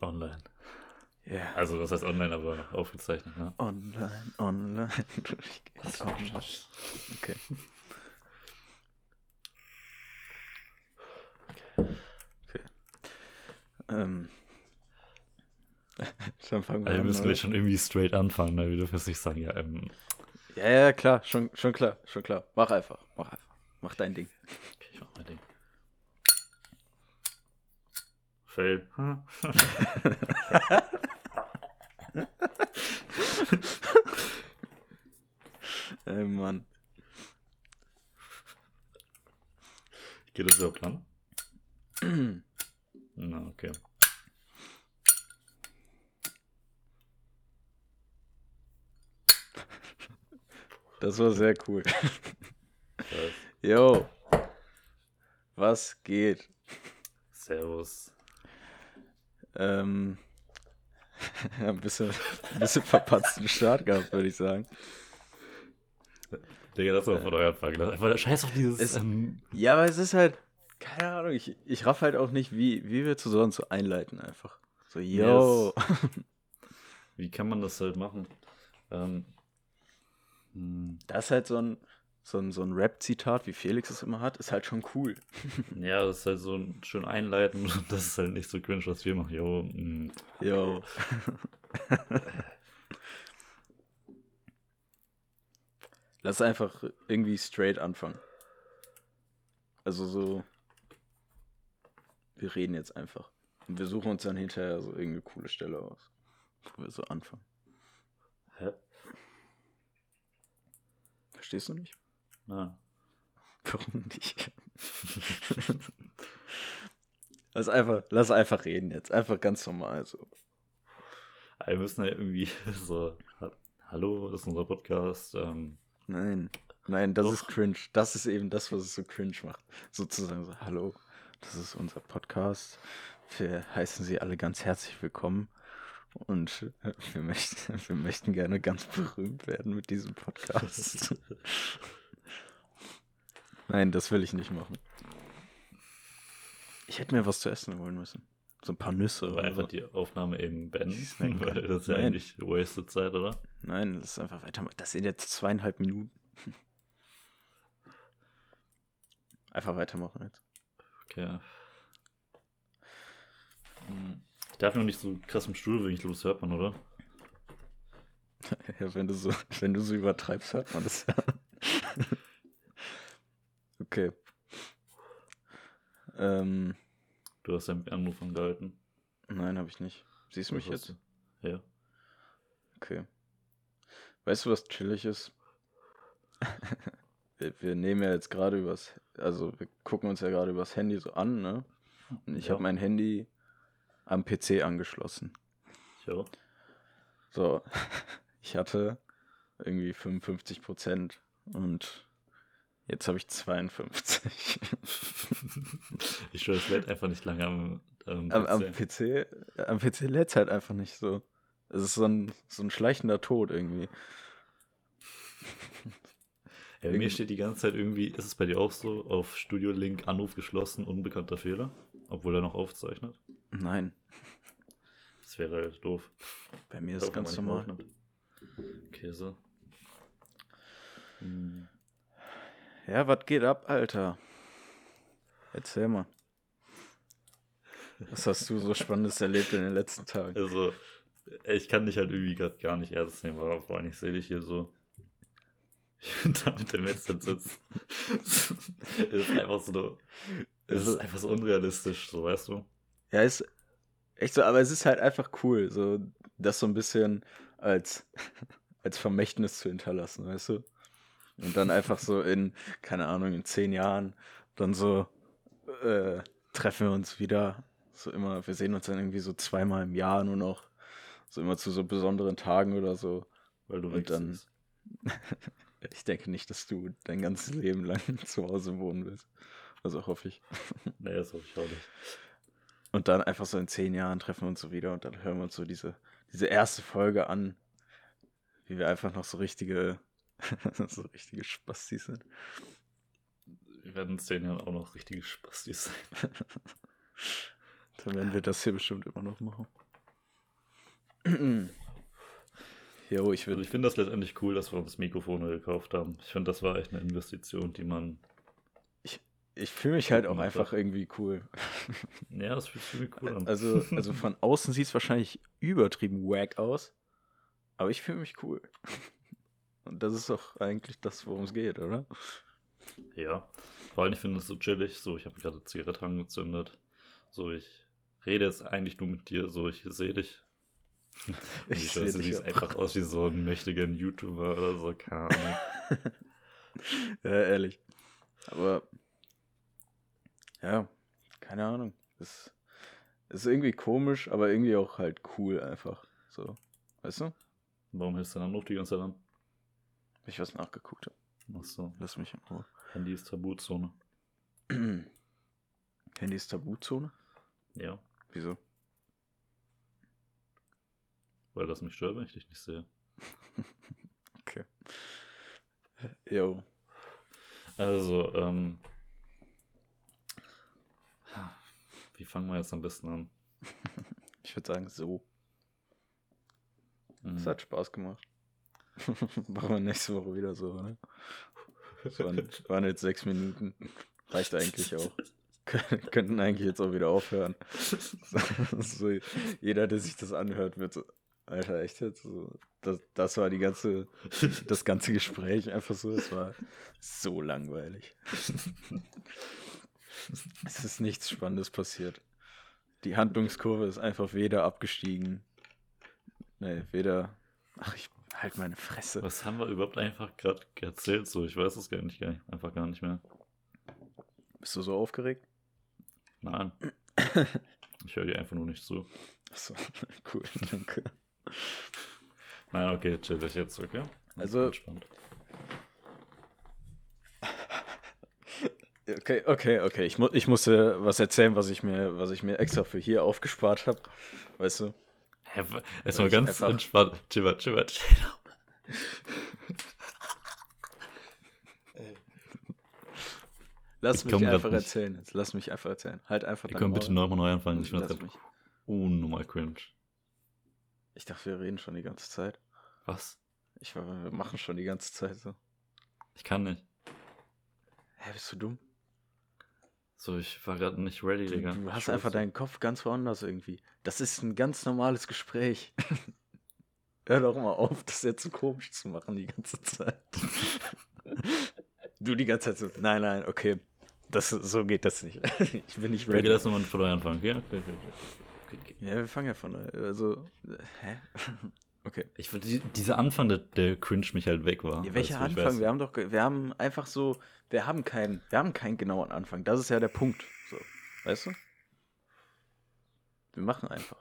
Online. Ja. Also, das heißt online, aber aufgezeichnet, ne? Online, online. durchgehend online. Okay. Okay. Ähm. Dann fangen wir Also, wir an. müssen oder? gleich schon irgendwie straight anfangen, ne? Wir dürfen jetzt nicht sagen, ja, ähm, Ja, ja, klar, schon, schon klar, schon klar. Mach einfach, mach einfach. Mach dein Ding. okay, ich mach mein Ding. Hm? Ey, Mann. Geht das überhaupt an? Na, okay. Das war sehr cool. Yo. Was geht? Servus. Ähm. ein bisschen, ein bisschen verpatzten Start gehabt, würde ich sagen. Digga, das war von euer Vergleich. Einfach der Scheiß auf dieses. Es- ähm, Ja, aber es ist halt, keine Ahnung, ich, ich raff halt auch nicht, wie, wie wir zu sonst so einleiten einfach. So, yo. wie kann man das halt machen? Ähm, hm, Das ist halt so ein, so ein, so ein Rap-Zitat, wie Felix es immer hat, ist halt schon cool. ja, das ist halt so ein schön einleiten und das ist halt nicht so cringe, was wir machen. Jo, hm, Yo. Lass einfach irgendwie straight anfangen. Also so. Wir reden jetzt einfach. Und wir suchen uns dann hinterher so irgendeine coole Stelle aus. Wo wir so anfangen. hä? Verstehst du nicht? Na, Warum nicht? lass, einfach, lass einfach reden jetzt. Einfach ganz normal so. wir müssen ja irgendwie so. ha- Hallo, das ist unser Podcast. Ähm, Nein. Nein, das Doch. ist cringe. Das ist eben das, was es so cringe macht. Sozusagen so, hallo, das ist unser Podcast. Wir heißen Sie alle ganz herzlich willkommen. Und äh, wir möchten, wir möchten gerne ganz berühmt werden mit diesem Podcast. Nein, das will ich nicht machen. Ich hätte mir was zu essen holen müssen. So ein paar Nüsse oder einfach so. die Aufnahme eben beenden. Weil das ist ja Nein. eigentlich wasted Zeit, oder? Nein, das ist einfach weiter. Das sind jetzt zweieinhalb Minuten. Einfach weitermachen jetzt. Okay. Hm, Ich darf noch nicht so krass im Stuhl, los hört man, oder? Ja, wenn du so, wenn du so übertreibst, hört man das ja. Okay. Ähm, Du hast einen Anruf angehalten. nein, habe ich nicht. Siehst du mich jetzt? du? Ja. Okay. Weißt du, was chillig ist? wir, wir nehmen ja jetzt gerade übers, also wir gucken uns ja gerade übers Handy so an, ne? Und ich Ja. habe mein Handy am PC angeschlossen. Ja. So, ich hatte irgendwie 55 Prozent und jetzt habe ich 52. Ich schwöre, es lädt einfach nicht lange am, am, am, am PC. PC, am PC lädt es halt einfach nicht so. Es ist so ein, so ein schleichender Tod irgendwie. Ja, bei mir steht die ganze Zeit irgendwie, ist es bei dir auch so, auf Studio Link Anruf geschlossen, unbekannter Fehler, obwohl er noch aufzeichnet? Nein, Das wäre halt doof. bei mir ist es ganz normal. Käse. Hm. Ja, was geht ab, Alter? Erzähl mal. Was hast du so Spannendes erlebt in den letzten Tagen? Also, ich kann dich halt irgendwie gerade gar nicht ernst nehmen, aber vor allem ich sehe dich hier so. da mit dem Headset sitzt. es ist einfach so. Es ist einfach so unrealistisch, so weißt du. Ja, ist echt so, aber es ist halt einfach cool, so das so ein bisschen als, als Vermächtnis zu hinterlassen, weißt du? Und dann einfach so in, keine Ahnung, in zehn Jahren dann so äh, treffen wir uns wieder. So immer, wir sehen uns dann irgendwie so zweimal im Jahr nur noch. So immer zu so besonderen Tagen oder so. Weil du Und dann-. Ich denke nicht, dass du dein ganzes Leben lang zu Hause wohnen willst. Also hoffe ich. Nee, das hoffe ich auch nicht. Und dann einfach so in zehn Jahren treffen wir uns so wieder und dann hören wir uns so diese, diese erste Folge an, wie wir einfach noch so richtige, so richtige Spastis sind. Wir werden in zehn Jahren auch noch richtige Spastis sein. Dann werden wir das hier bestimmt immer noch machen. Jo, ich Also ich finde das letztendlich cool, dass wir uns Mikrofone gekauft haben. Ich finde, das war echt eine Investition, die man. Ich fühle mich halt auch einfach irgendwie cool. Ja, das fühlt sich cool an. Also, also von außen sieht es wahrscheinlich übertrieben wack aus, aber ich fühle mich cool. Und das ist doch eigentlich das, worum es geht, oder? Ja. Vor allem, ich finde es so chillig. So, ich habe gerade Zigarette angezündet. So, ich rede jetzt eigentlich nur mit dir. So, ich sehe dich. Und Ich ich weiß, du siehst einfach aus wie so ein mächtiger YouTuber oder so. Keine Ahnung. Ja, ehrlich. Aber ja, keine Ahnung. Es ist irgendwie komisch, aber irgendwie auch halt cool einfach. So, weißt du? Warum hältst du dann noch die ganze Zeit an? Ich was nachgeguckt habe. Achso, Lass mich in Ruhe. Handy ist Tabuzone. Handy ist Tabuzone? Ja, Wieso? weil das mich stört, wenn ich dich nicht sehe. Okay. Jo. Also, ähm. Wie fangen wir jetzt am besten an? Ich würde sagen, so. Mhm. Es hat Spaß gemacht. Machen wir nächste Woche wieder so? Das waren, waren jetzt sechs Minuten. Reicht eigentlich auch. Kön- Könnten eigentlich jetzt auch wieder aufhören. So, jeder, der sich das anhört, wird so, Alter, echt jetzt? So, das, das war die ganze, das ganze Gespräch einfach so. Es war so langweilig. Es ist nichts Spannendes passiert. Die Handlungskurve ist einfach weder abgestiegen. Nee, weder. Ach, ich halt meine Fresse. Was haben wir überhaupt einfach gerade erzählt? So, ich weiß es gar nicht, gar nicht, einfach gar nicht mehr. Bist du so aufgeregt? Nein. Ich höre dir einfach nur nicht zu. Achso, cool, danke. Nein, okay, chill dich jetzt, okay? Also- Entspannt. Okay, okay, okay. Ich, mu ich musste was erzählen, was ich mir, was ich mir extra für hier aufgespart habe. Weißt du? Erstmal ganz einfach- entspannt. Chibber, chibber, chill. Lass Ich mich einfach erzählen. Jetzt lass mich einfach erzählen. Halt einfach Wir können bitte nochmal neu anfangen. Ich Lass gerade unnormal cringe. Ich dachte, wir reden schon die ganze Zeit. Was? Ich war, wir machen schon die ganze Zeit so. Ich kann nicht. Hä, bist du dumm? So, ich war gerade nicht ready, Du, Digga. du hast Scheiße. einfach deinen Kopf ganz woanders irgendwie. Das ist ein ganz normales Gespräch. Hör doch mal auf, das jetzt so komisch zu machen die ganze Zeit. du die ganze Zeit so, nein, nein, okay. Das, so geht das nicht. ich bin nicht ready. lass nochmal von neu anfangen. Ja, okay, okay, okay. ja, wir fangen ja von, also, äh, hä? Okay. Ich dieser Anfang, der, der cringe mich halt weg war. Ja, welcher ich Anfang? Wir haben doch, wir haben einfach so, wir haben keinen, wir haben keinen genauen Anfang. Das ist ja der Punkt. So, weißt du? Wir machen einfach.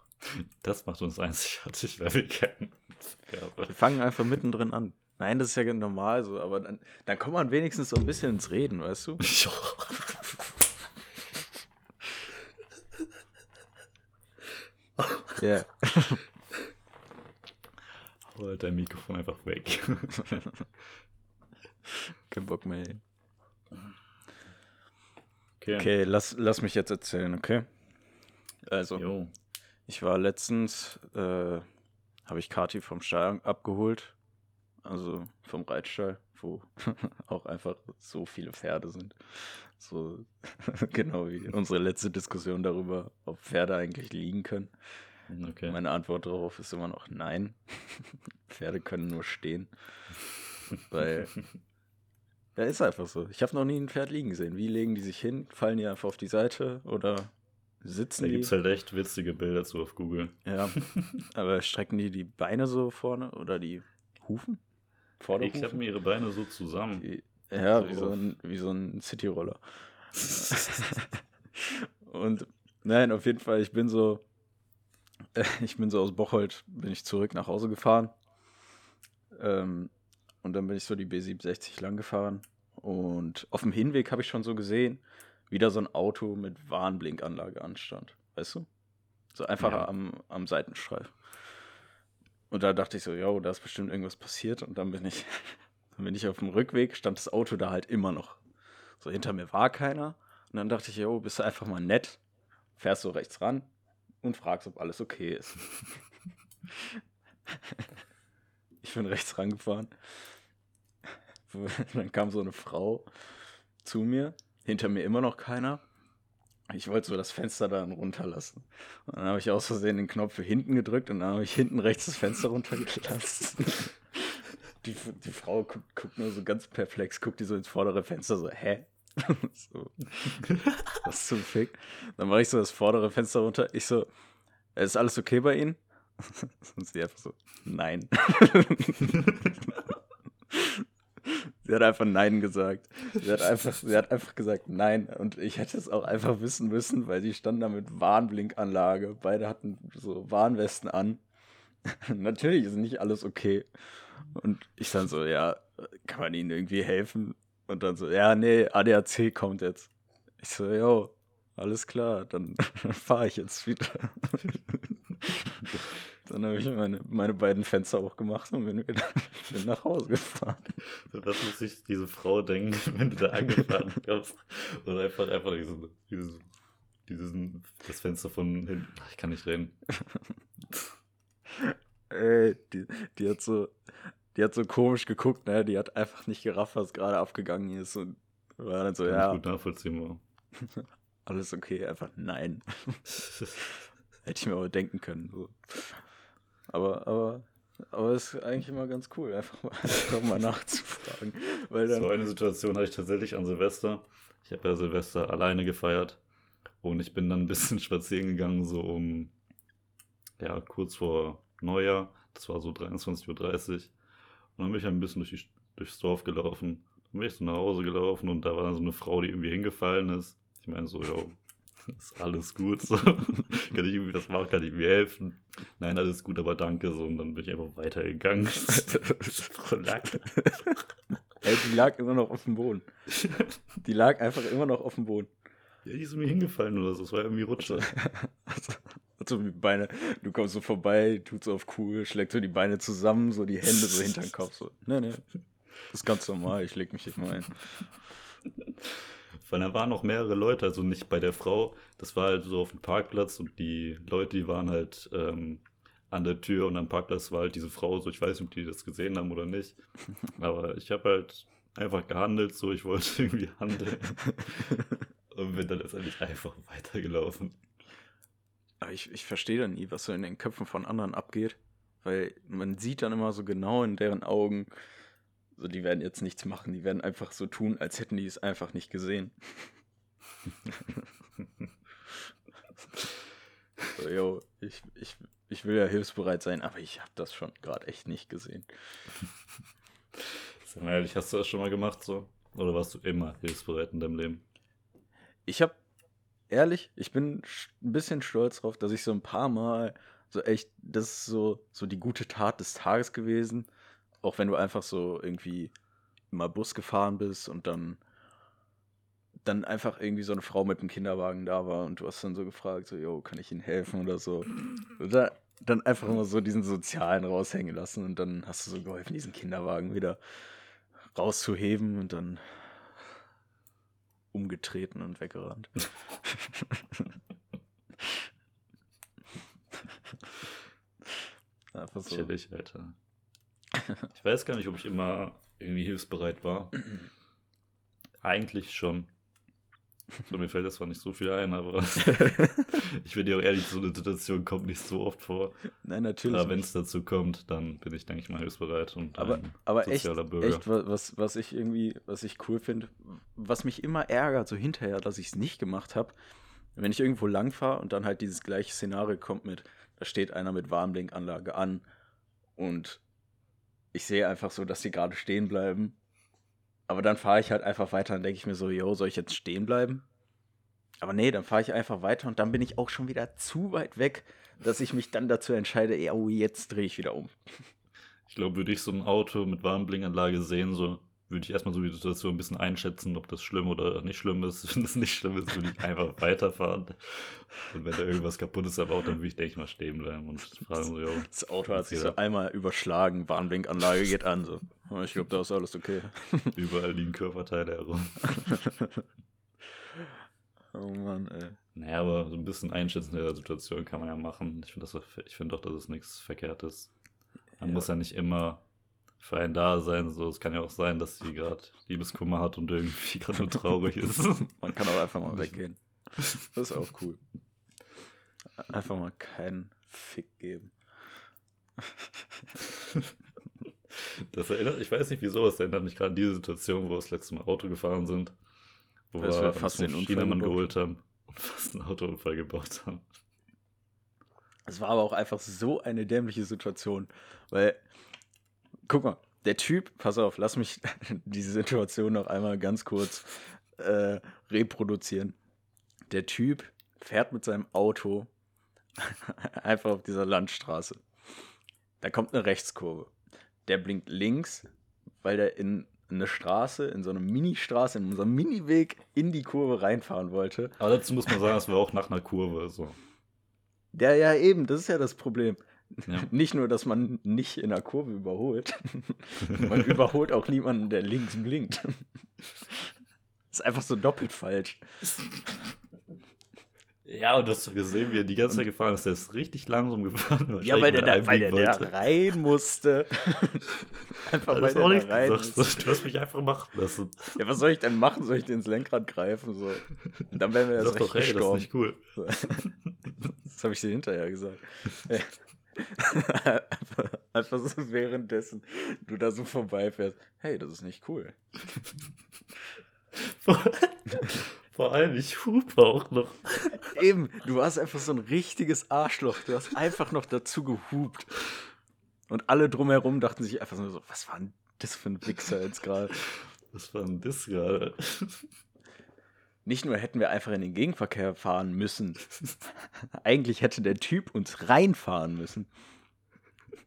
Das macht uns einzigartig, weil wir kennen. Wir fangen einfach mittendrin an. Nein, das ist ja normal so, aber dann, dann kommt man wenigstens so ein bisschen ins Reden, weißt du? Ja. Ja. Hau halt dein Mikrofon einfach weg. Kein Bock mehr. ey. Okay. Okay, lass, lass mich jetzt erzählen, okay? Also, Jo. ich war letztens, äh, habe ich Kati vom Stall abgeholt, also vom Reitstall, wo auch einfach so viele Pferde sind. So, genau wie unsere letzte Diskussion darüber, ob Pferde eigentlich liegen können. Okay. Meine Antwort darauf ist immer noch nein. Pferde können nur stehen. Weil, ja, ist einfach so. Ich habe noch nie ein Pferd liegen gesehen. Wie legen die sich hin? Fallen die einfach auf die Seite oder sitzen da die? gibt es halt echt witzige Bilder zu auf Google. Ja, aber strecken die die Beine so vorne oder die Hufen? Ich Vorderhufen? habe mir ihre Beine so zusammen. Die- ja, so wie so ein, wie so ein Cityroller. Und nein, auf jeden Fall, ich bin so, ich bin so aus Bocholt, bin ich zurück nach Hause gefahren. Ähm, und dann bin ich so die B67 lang gefahren. Und auf dem Hinweg habe ich schon so gesehen, wie da so ein Auto mit Warnblinkanlage anstand. Weißt du? So einfach Ja. am, am Seitenstreifen. Und da dachte ich so, ja, da ist bestimmt irgendwas passiert. Und dann bin ich, dann bin ich auf dem Rückweg, stand das Auto da halt immer noch. So hinter mir war keiner. Und dann dachte ich, jo, bist du einfach mal nett, fährst so rechts ran und fragst, ob alles okay ist. Ich bin rechts rangefahren. Dann kam so eine Frau zu mir, hinter mir immer noch keiner. Ich wollte so das Fenster dann runterlassen. Und dann habe ich aus Versehen den Knopf für hinten gedrückt und dann habe ich hinten rechts das Fenster runtergelassen. Die, die Frau guckt, guckt nur so ganz perplex, guckt die so ins vordere Fenster, so, hä? so. Was zum Fick? Dann mache ich so das vordere Fenster runter. Ich so, ist alles okay bei Ihnen? Und sie einfach so, nein. sie hat einfach Nein gesagt. Sie hat einfach, sie hat einfach gesagt Nein. Und ich hätte es auch einfach wissen müssen, weil sie standen da mit Warnblinkanlage. Beide hatten so Warnwesten an. Natürlich ist nicht alles okay. Und ich dann so, ja, kann man ihnen irgendwie helfen? Und dann so, ja, nee, ADAC kommt jetzt. Ich so, jo, alles klar, dann fahre ich jetzt wieder. dann habe ich meine, meine beiden Fenster auch gemacht und bin wieder bin nach Hause gefahren. Was muss sich diese Frau denken, wenn du da angefahren kommst und einfach, einfach dieses, dieses, dieses, das Fenster von hinten, ich kann nicht reden. Ey, die, die hat so, die hat so komisch geguckt, ne? Die hat einfach nicht gerafft, was gerade abgegangen ist und war dann so, Kann ja. ich gut nachvollziehbar. Alles okay, einfach nein. Hätte ich mir aber denken können. So. Aber, aber, aber es ist eigentlich immer ganz cool, einfach mal, einfach mal nachzufragen. Weil dann, So eine Situation hatte ich tatsächlich an Silvester. Ich habe ja Silvester alleine gefeiert und ich bin dann ein bisschen spazieren gegangen, so um, ja, kurz vor Neujahr. Das war so 23.30 Uhr. Und dann bin ich ein bisschen durch die, durchs Dorf gelaufen. Dann bin ich so nach Hause gelaufen und da war so eine Frau, die irgendwie hingefallen ist. Ich meine so, jo, ist alles gut. So. kann ich irgendwie was machen? Kann ich mir helfen? Nein, alles gut, aber danke. So. Und dann bin ich einfach weitergegangen. Ey, die lag immer noch auf dem Boden. Die lag einfach immer noch auf dem Boden. Ja, die ist mir hingefallen oder so. Das war irgendwie Rutsche. Also, also die Beine, du kommst so vorbei, tut so auf cool, schlägt so die Beine zusammen, so die Hände so hinter den Kopf. So, nee, nee. Das ist ganz normal, ich leg mich nicht mal ein. Weil da waren noch mehrere Leute, also nicht bei der Frau. Das war halt so auf dem Parkplatz und die Leute, die waren halt ähm, an der Tür und am Parkplatz war halt diese Frau so. Ich weiß nicht, ob die das gesehen haben oder nicht. Aber ich habe halt einfach gehandelt, so ich wollte irgendwie handeln. und bin dann letztendlich einfach weitergelaufen. Aber ich, ich verstehe dann nie, was so in den Köpfen von anderen abgeht. Weil man sieht dann immer so genau in deren Augen, so die werden jetzt nichts machen, die werden einfach so tun, als hätten die es einfach nicht gesehen. so, yo, ich, ich, ich will ja hilfsbereit sein, aber ich habe das schon gerade echt nicht gesehen. Sag mal ehrlich, hast du das schon mal gemacht so? Oder warst du immer hilfsbereit in deinem Leben? Ich habe, ehrlich, ich bin ein bisschen stolz drauf, dass ich so ein paar Mal so echt, das ist so, so die gute Tat des Tages gewesen. Auch wenn du einfach so irgendwie mal Bus gefahren bist und dann, dann einfach irgendwie so eine Frau mit einem Kinderwagen da war und du hast dann so gefragt, so, yo, kann ich Ihnen helfen oder so. Oder dann einfach immer so diesen Sozialen raushängen lassen und dann hast du so geholfen, diesen Kinderwagen wieder rauszuheben und dann umgetreten und weggerannt. Einfach so. Chillig, Alter. Ich weiß gar nicht, ob ich immer irgendwie hilfsbereit war. Eigentlich schon. So, mir fällt das zwar nicht so viel ein, aber ich bin dir auch ehrlich, so eine Situation kommt nicht so oft vor. Nein, natürlich. Aber wenn es dazu kommt, dann bin ich, denke ich mal, hilfsbereit und Aber, ein aber echt, sozialer Bürger. echt, wa- was, was ich irgendwie, was ich cool finde, was mich immer ärgert, so hinterher, dass ich es nicht gemacht habe, wenn ich irgendwo lang fahre und dann halt dieses gleiche Szenario kommt mit, da steht einer mit Warnblinkanlage an und ich sehe einfach so, dass sie gerade stehen bleiben. Aber dann fahre ich halt einfach weiter und denke ich mir so, yo, soll ich jetzt stehen bleiben? Aber nee, dann fahre ich einfach weiter und dann bin ich auch schon wieder zu weit weg, dass ich mich dann dazu entscheide, ja, oh, jetzt drehe ich wieder um. Ich glaube, würde ich so ein Auto mit Warnblinkanlage sehen, so würde ich erstmal so die Situation ein bisschen einschätzen, ob das schlimm oder nicht schlimm ist. Wenn es nicht schlimm ist, würde ich einfach weiterfahren. Und wenn da irgendwas kaputt ist am Auto, dann würde ich, denke ich mal, stehen bleiben und fragen so, jo, Das Auto hat sich Ja. so einmal überschlagen, Warnblinkanlage geht an. So. Ich glaube, da ist alles okay. überall liegen Körperteile herum. Oh Mann, ey. Naja, aber so ein bisschen einschätzen der Situation kann man ja machen. Ich finde find doch, dass es nichts Verkehrtes. Man Ja. muss ja nicht immer für einen da sein. So, es kann ja auch sein, dass sie gerade Liebeskummer hat und irgendwie gerade nur traurig ist. Man kann auch einfach mal weggehen. Das ist auch cool. Einfach mal keinen Fick geben. Das erinnert, ich weiß nicht wieso, es erinnert mich gerade an diese Situation, wo wir das letzte Mal Auto gefahren sind. Wo wir wir fast den Chinamann geholt haben und fast einen Autounfall gebaut haben. Es war aber auch einfach so eine dämliche Situation, weil, guck mal, der Typ, pass auf, lass mich diese Situation noch einmal ganz kurz äh, reproduzieren. Der Typ fährt mit seinem Auto einfach auf dieser Landstraße. Da kommt eine Rechtskurve. Der blinkt links, weil der in eine Straße, in so eine Mini-Straße, in unseren Mini-Weg in die Kurve reinfahren wollte. Aber dazu muss man sagen, es war auch nach einer Kurve. So. Ja, ja, eben, das ist ja das Problem. Ja. Nicht nur, dass man nicht in der Kurve überholt, man überholt auch niemanden, der links blinkt. ist einfach so doppelt falsch. Ja, und doch gesehen, wie er die ganze Zeit gefahren ist. Der ist richtig langsam gefahren. Ja, weil der, da, weil der, da rein musste. einfach Das weil auch der nichts da rein gesagt. musste. Du hast mich einfach machen lassen. Ja, was soll ich denn machen? Soll ich dir ins Lenkrad greifen? So. Und dann wären wir erst doch, recht hey, das ist gestorben. nicht cool. Das habe ich dir hinterher gesagt. einfach, so währenddessen du da so vorbeifährst. Hey, das ist nicht cool. Vor, vor allem, ich hupe auch noch. Eben, du warst einfach so ein richtiges Arschloch. Du hast einfach noch dazu gehupt. Und alle drumherum dachten sich einfach nur so, was war denn das für ein Wichser jetzt gerade? Was war denn das gerade? Nicht nur hätten wir einfach in den Gegenverkehr fahren müssen. Eigentlich hätte der Typ uns reinfahren müssen.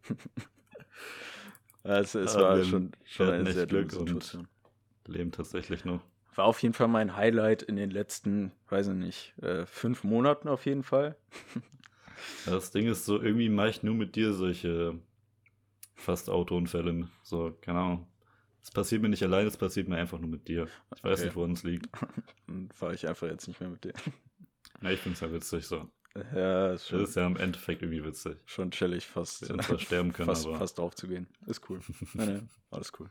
Also es Ah, war schon, schon eine sehr Glück Situation. Leben tatsächlich noch. War auf jeden Fall mein Highlight in den letzten, weiß ich nicht, äh, fünf Monaten auf jeden Fall. Das Ding ist so, irgendwie mache ich nur mit dir solche fast Autounfälle. So, keine Ahnung. Es passiert mir nicht allein, es passiert mir einfach nur mit dir. Ich weiß Okay. nicht, woran es liegt. Dann fahre ich einfach jetzt nicht mehr mit dir. Ja, ich finde es ja witzig so. Ja, ist Das schon, ist ja im Endeffekt irgendwie witzig. schon chillig, fast, Wir zwar sterben können, fast, aber fast drauf zu gehen. Ist cool. nee, nee, alles cool.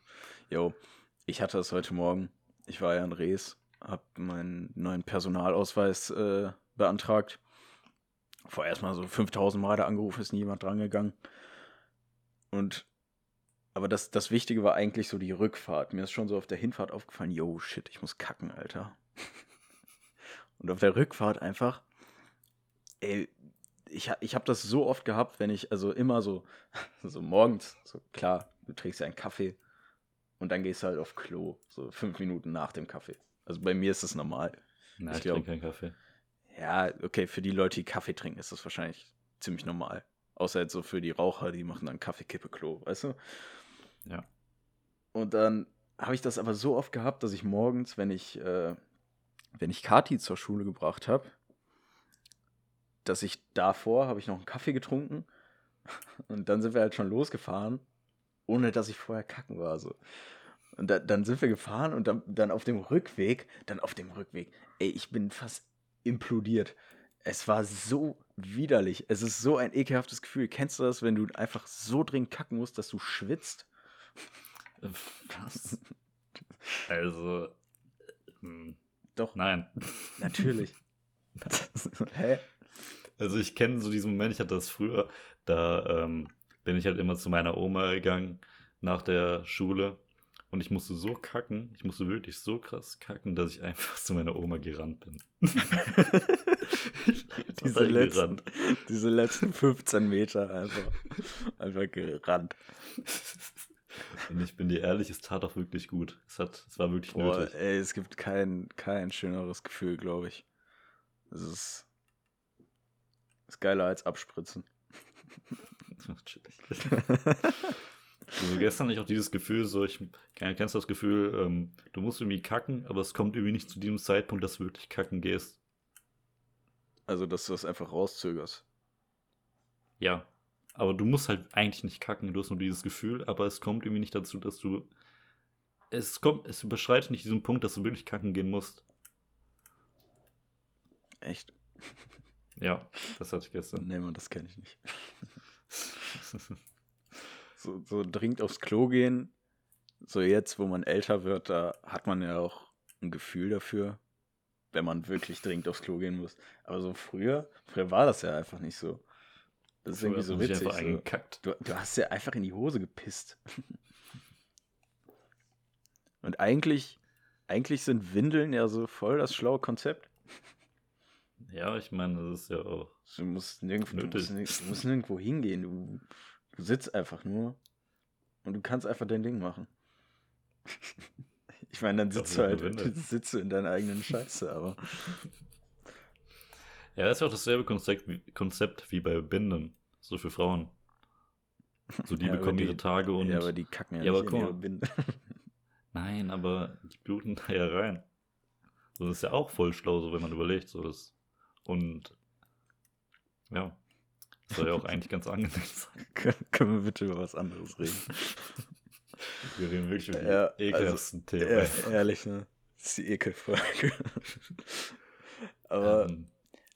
Jo, ich hatte das heute Morgen. Ich war ja in Rees, habe meinen neuen Personalausweis äh, beantragt. Vorher erstmal so 5000 Mal da angerufen, ist nie jemand drangegangen. Und aber das, das Wichtige war eigentlich so die Rückfahrt. Mir ist schon so auf der Hinfahrt aufgefallen, yo, shit, ich muss kacken, Alter. Und auf der Rückfahrt einfach, ey, ich, ich habe das so oft gehabt, wenn ich, also immer so, so morgens, so klar, du trinkst ja einen Kaffee und dann gehst du halt auf Klo, so fünf Minuten nach dem Kaffee. Also bei mir ist das normal. Na, Ich ich, trinke keinen Kaffee. Ja, okay, für die Leute, die Kaffee trinken, ist das wahrscheinlich ziemlich normal. Außer jetzt so für die Raucher, die machen dann Kaffeekippe-Klo, weißt du? Ja. Und dann habe ich das aber so oft gehabt, dass ich morgens, wenn ich, äh, wenn ich Kati zur Schule gebracht habe, dass ich davor habe ich noch einen Kaffee getrunken und dann sind wir halt schon losgefahren, ohne dass ich vorher kacken war. So. Und da, dann sind wir gefahren und dann, dann auf dem Rückweg, dann auf dem Rückweg, ey, ich bin fast implodiert. Es war so widerlich. Es ist so ein ekelhaftes Gefühl. Kennst du das, wenn du einfach so dringend kacken musst, dass du schwitzt? Was? Also, hm, Doch, nein. natürlich. Hä? Also ich kenne so diesen Moment, ich hatte das früher, da ähm, bin ich halt immer zu meiner Oma gegangen nach der Schule und ich musste so kacken, ich musste wirklich so krass kacken, dass ich einfach zu meiner Oma gerannt bin. Diese letzten, gerannt. diese letzten 15 Meter einfach, einfach gerannt. Und ich bin dir ehrlich, es tat auch wirklich gut. Es, hat, es war wirklich Boah, nötig. ey, es gibt kein, kein schöneres Gefühl, glaube ich. Es ist, ist geiler als abspritzen. Chillig. Also gestern ich auch dieses Gefühl, so ich kenn- kennst du das Gefühl, ähm, du musst irgendwie kacken, aber es kommt irgendwie nicht zu diesem Zeitpunkt, dass du wirklich kacken gehst. Also, dass du das einfach rauszögerst. Ja. Aber du musst halt eigentlich nicht kacken, du hast nur dieses Gefühl, aber es kommt irgendwie nicht dazu, dass du. Es kommt, es überschreitet nicht diesen Punkt, dass du wirklich kacken gehen musst. Echt? Ja, das hatte ich gestern. Nee, man, das kenne ich nicht. so, so dringend aufs Klo gehen. So jetzt, wo man älter wird, da hat man ja auch ein Gefühl dafür, wenn man wirklich dringend aufs Klo gehen muss. Aber so früher, früher war das ja einfach nicht so. Das ist irgendwie so witzig. So. Du, du hast ja einfach in die Hose gepisst. Und eigentlich, eigentlich sind Windeln ja so voll das schlaue Konzept. Ja, ich meine, das ist ja auch. Du musst nirgendwo, du musst, du musst nirgendwo hingehen. Du, du sitzt einfach nur und du kannst einfach dein Ding machen. Ich meine, dann sitzt du halt sitzt du in deiner eigenen Scheiße, aber. Ja, das ist auch dasselbe Konzept wie, Konzept wie bei Binden. So für Frauen. So, die ja, bekommen die, ihre Tage und. Ja, aber die kacken ja, ja nicht aber in ihre Binde. Nein, aber die bluten da ja rein. So, das ist ja auch voll schlau, so wenn man überlegt. So das. Und ja, soll ja auch eigentlich ganz angenehm sein. Können wir bitte über was anderes reden? Wir reden wirklich über die ja, ekelhaften also, Themen. Ja, ehrlich, ne? Das ist die Ekelfolge. Aber ähm,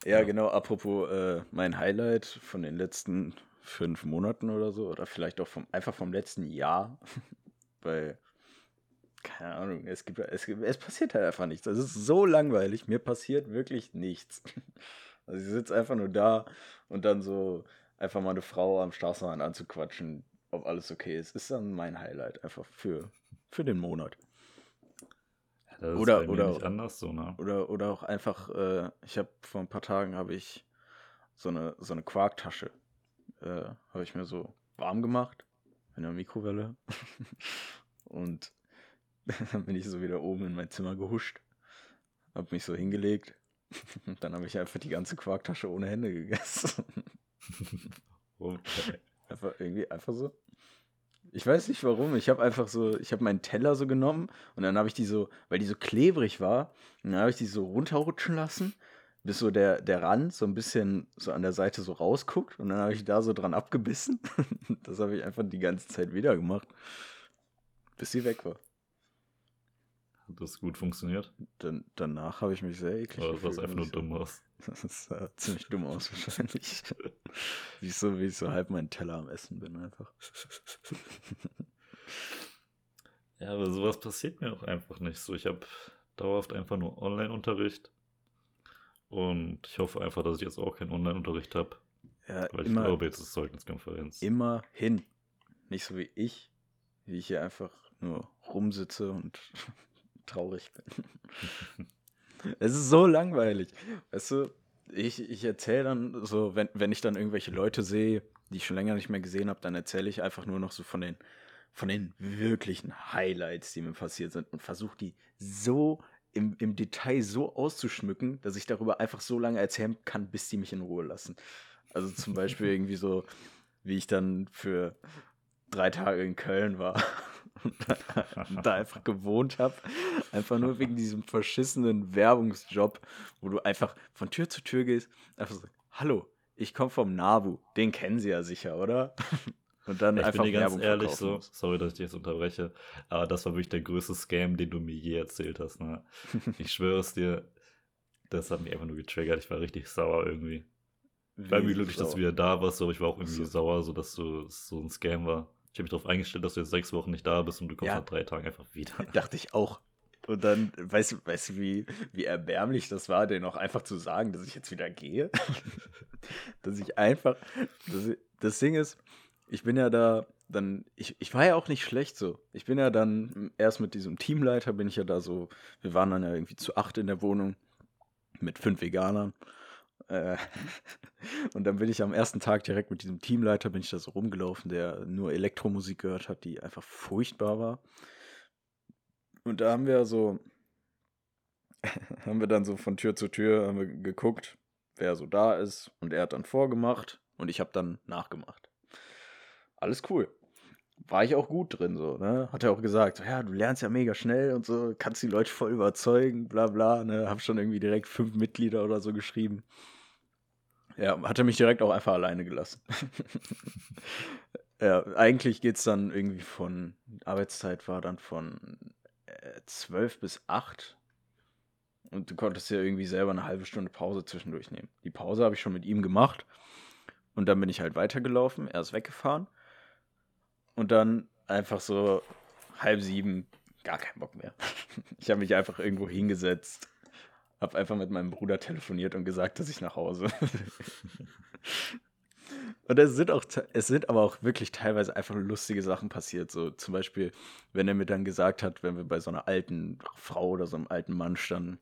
ja, ja, genau, apropos äh, mein Highlight von den letzten fünf Monaten oder so, oder vielleicht auch vom, einfach vom letzten Jahr, weil, keine Ahnung, es gibt, es, es passiert halt einfach nichts. Es ist so langweilig, mir passiert wirklich nichts. Also ich sitze einfach nur da und dann so einfach mal eine Frau am Straßenrand anzuquatschen, ob alles okay ist, ist dann mein Highlight einfach für, für den Monat. Ja, oder oder anders so, ne? Oder oder auch einfach, äh, ich habe vor ein paar Tagen habe ich so eine so eine Quarktasche äh, habe ich mir so warm gemacht in der Mikrowelle und dann bin ich so wieder oben in mein Zimmer gehuscht, habe mich so hingelegt und dann habe ich einfach die ganze Quarktasche ohne Hände gegessen. okay. Einfach irgendwie einfach so. Ich weiß nicht warum. Ich habe einfach so, ich habe meinen Teller so genommen und dann habe ich die so, weil die so klebrig war, dann habe ich die so runterrutschen lassen, bis so der, der Rand so ein bisschen so an der Seite so rausguckt und dann habe ich da so dran abgebissen. das habe ich einfach die ganze Zeit wieder gemacht, bis sie weg war. Hat das gut funktioniert? Dann, danach habe ich mich sehr eklig Oder gefühlt. einfach nur dumm aus? Das sah ziemlich dumm aus wahrscheinlich. wie, ich so, wie ich so halb meinen Teller am Essen bin einfach. ja, aber sowas passiert mir auch einfach nicht so. Ich habe dauerhaft einfach nur Online-Unterricht. Und ich hoffe einfach, dass ich jetzt auch keinen Online-Unterricht habe. Ja, weil immer, ich glaube, jetzt ist Zeugniskonferenz. Immerhin. Nicht so wie ich, wie ich hier einfach nur rumsitze und traurig bin. es ist so langweilig. Weißt du, ich, ich erzähle dann so, wenn, wenn ich dann irgendwelche Leute sehe, die ich schon länger nicht mehr gesehen habe, dann erzähle ich einfach nur noch so von den, von den wirklichen Highlights, die mir passiert sind und versuche die so im, im Detail so auszuschmücken, dass ich darüber einfach so lange erzählen kann, bis die mich in Ruhe lassen. Also zum Beispiel irgendwie so, wie ich dann für drei Tage in Köln war da einfach gewohnt habe. Einfach nur wegen diesem verschissenen Werbungsjob, wo du einfach von Tür zu Tür gehst, einfach so, hallo, ich komme vom Nabu, den kennen sie ja sicher, oder? Und dann ich einfach bin dir ganz ehrlich so, sorry, dass ich dich jetzt unterbreche, aber das war wirklich der größte Scam, den du mir je erzählt hast. Ne? Ich schwöre es dir, das hat mich einfach nur getriggert. Ich war richtig sauer irgendwie. Ich war irgendwie glücklich, dass du wieder da warst, aber ich war auch irgendwie so. sauer, so dass du so ein Scam war. Ich habe mich darauf eingestellt, dass du jetzt sechs Wochen nicht da bist und du kommst ja. nach drei Tagen einfach wieder. Dachte ich auch. Und dann, weißt du, weißt du, wie, wie erbärmlich das war, denn auch einfach zu sagen, dass ich jetzt wieder gehe? dass ich einfach, das, das Ding ist, ich bin ja da, dann, ich, ich war ja auch nicht schlecht so. Ich bin ja dann erst mit diesem Teamleiter, bin ich ja da so, wir waren dann ja irgendwie zu acht in der Wohnung mit fünf Veganern. Äh, und dann bin ich am ersten Tag direkt mit diesem Teamleiter, bin ich da so rumgelaufen, der nur Elektromusik gehört hat, die einfach furchtbar war. Und da haben wir so, haben wir dann so von Tür zu Tür haben wir geguckt, wer so da ist. Und er hat dann vorgemacht und ich habe dann nachgemacht. Alles cool. War ich auch gut drin, so, ne? Hat er auch gesagt, ja, du lernst ja mega schnell und so, kannst die Leute voll überzeugen, bla bla, ne? Hab schon irgendwie direkt fünf Mitglieder oder so geschrieben. Ja, hat er mich direkt auch einfach alleine gelassen. ja, eigentlich geht es dann irgendwie von, Arbeitszeit war dann von äh, 12 bis 8. Und du konntest ja irgendwie selber eine halbe Stunde Pause zwischendurch nehmen. Die Pause habe ich schon mit ihm gemacht. Und dann bin ich halt weitergelaufen. Er ist weggefahren. Und dann einfach so halb sieben, gar keinen Bock mehr. Ich habe mich einfach irgendwo hingesetzt, habe einfach mit meinem Bruder telefoniert und gesagt, dass ich nach Hause. Und es sind auch, es sind aber auch wirklich teilweise einfach lustige Sachen passiert. So zum Beispiel, wenn er mir dann gesagt hat, wenn wir bei so einer alten Frau oder so einem alten Mann standen,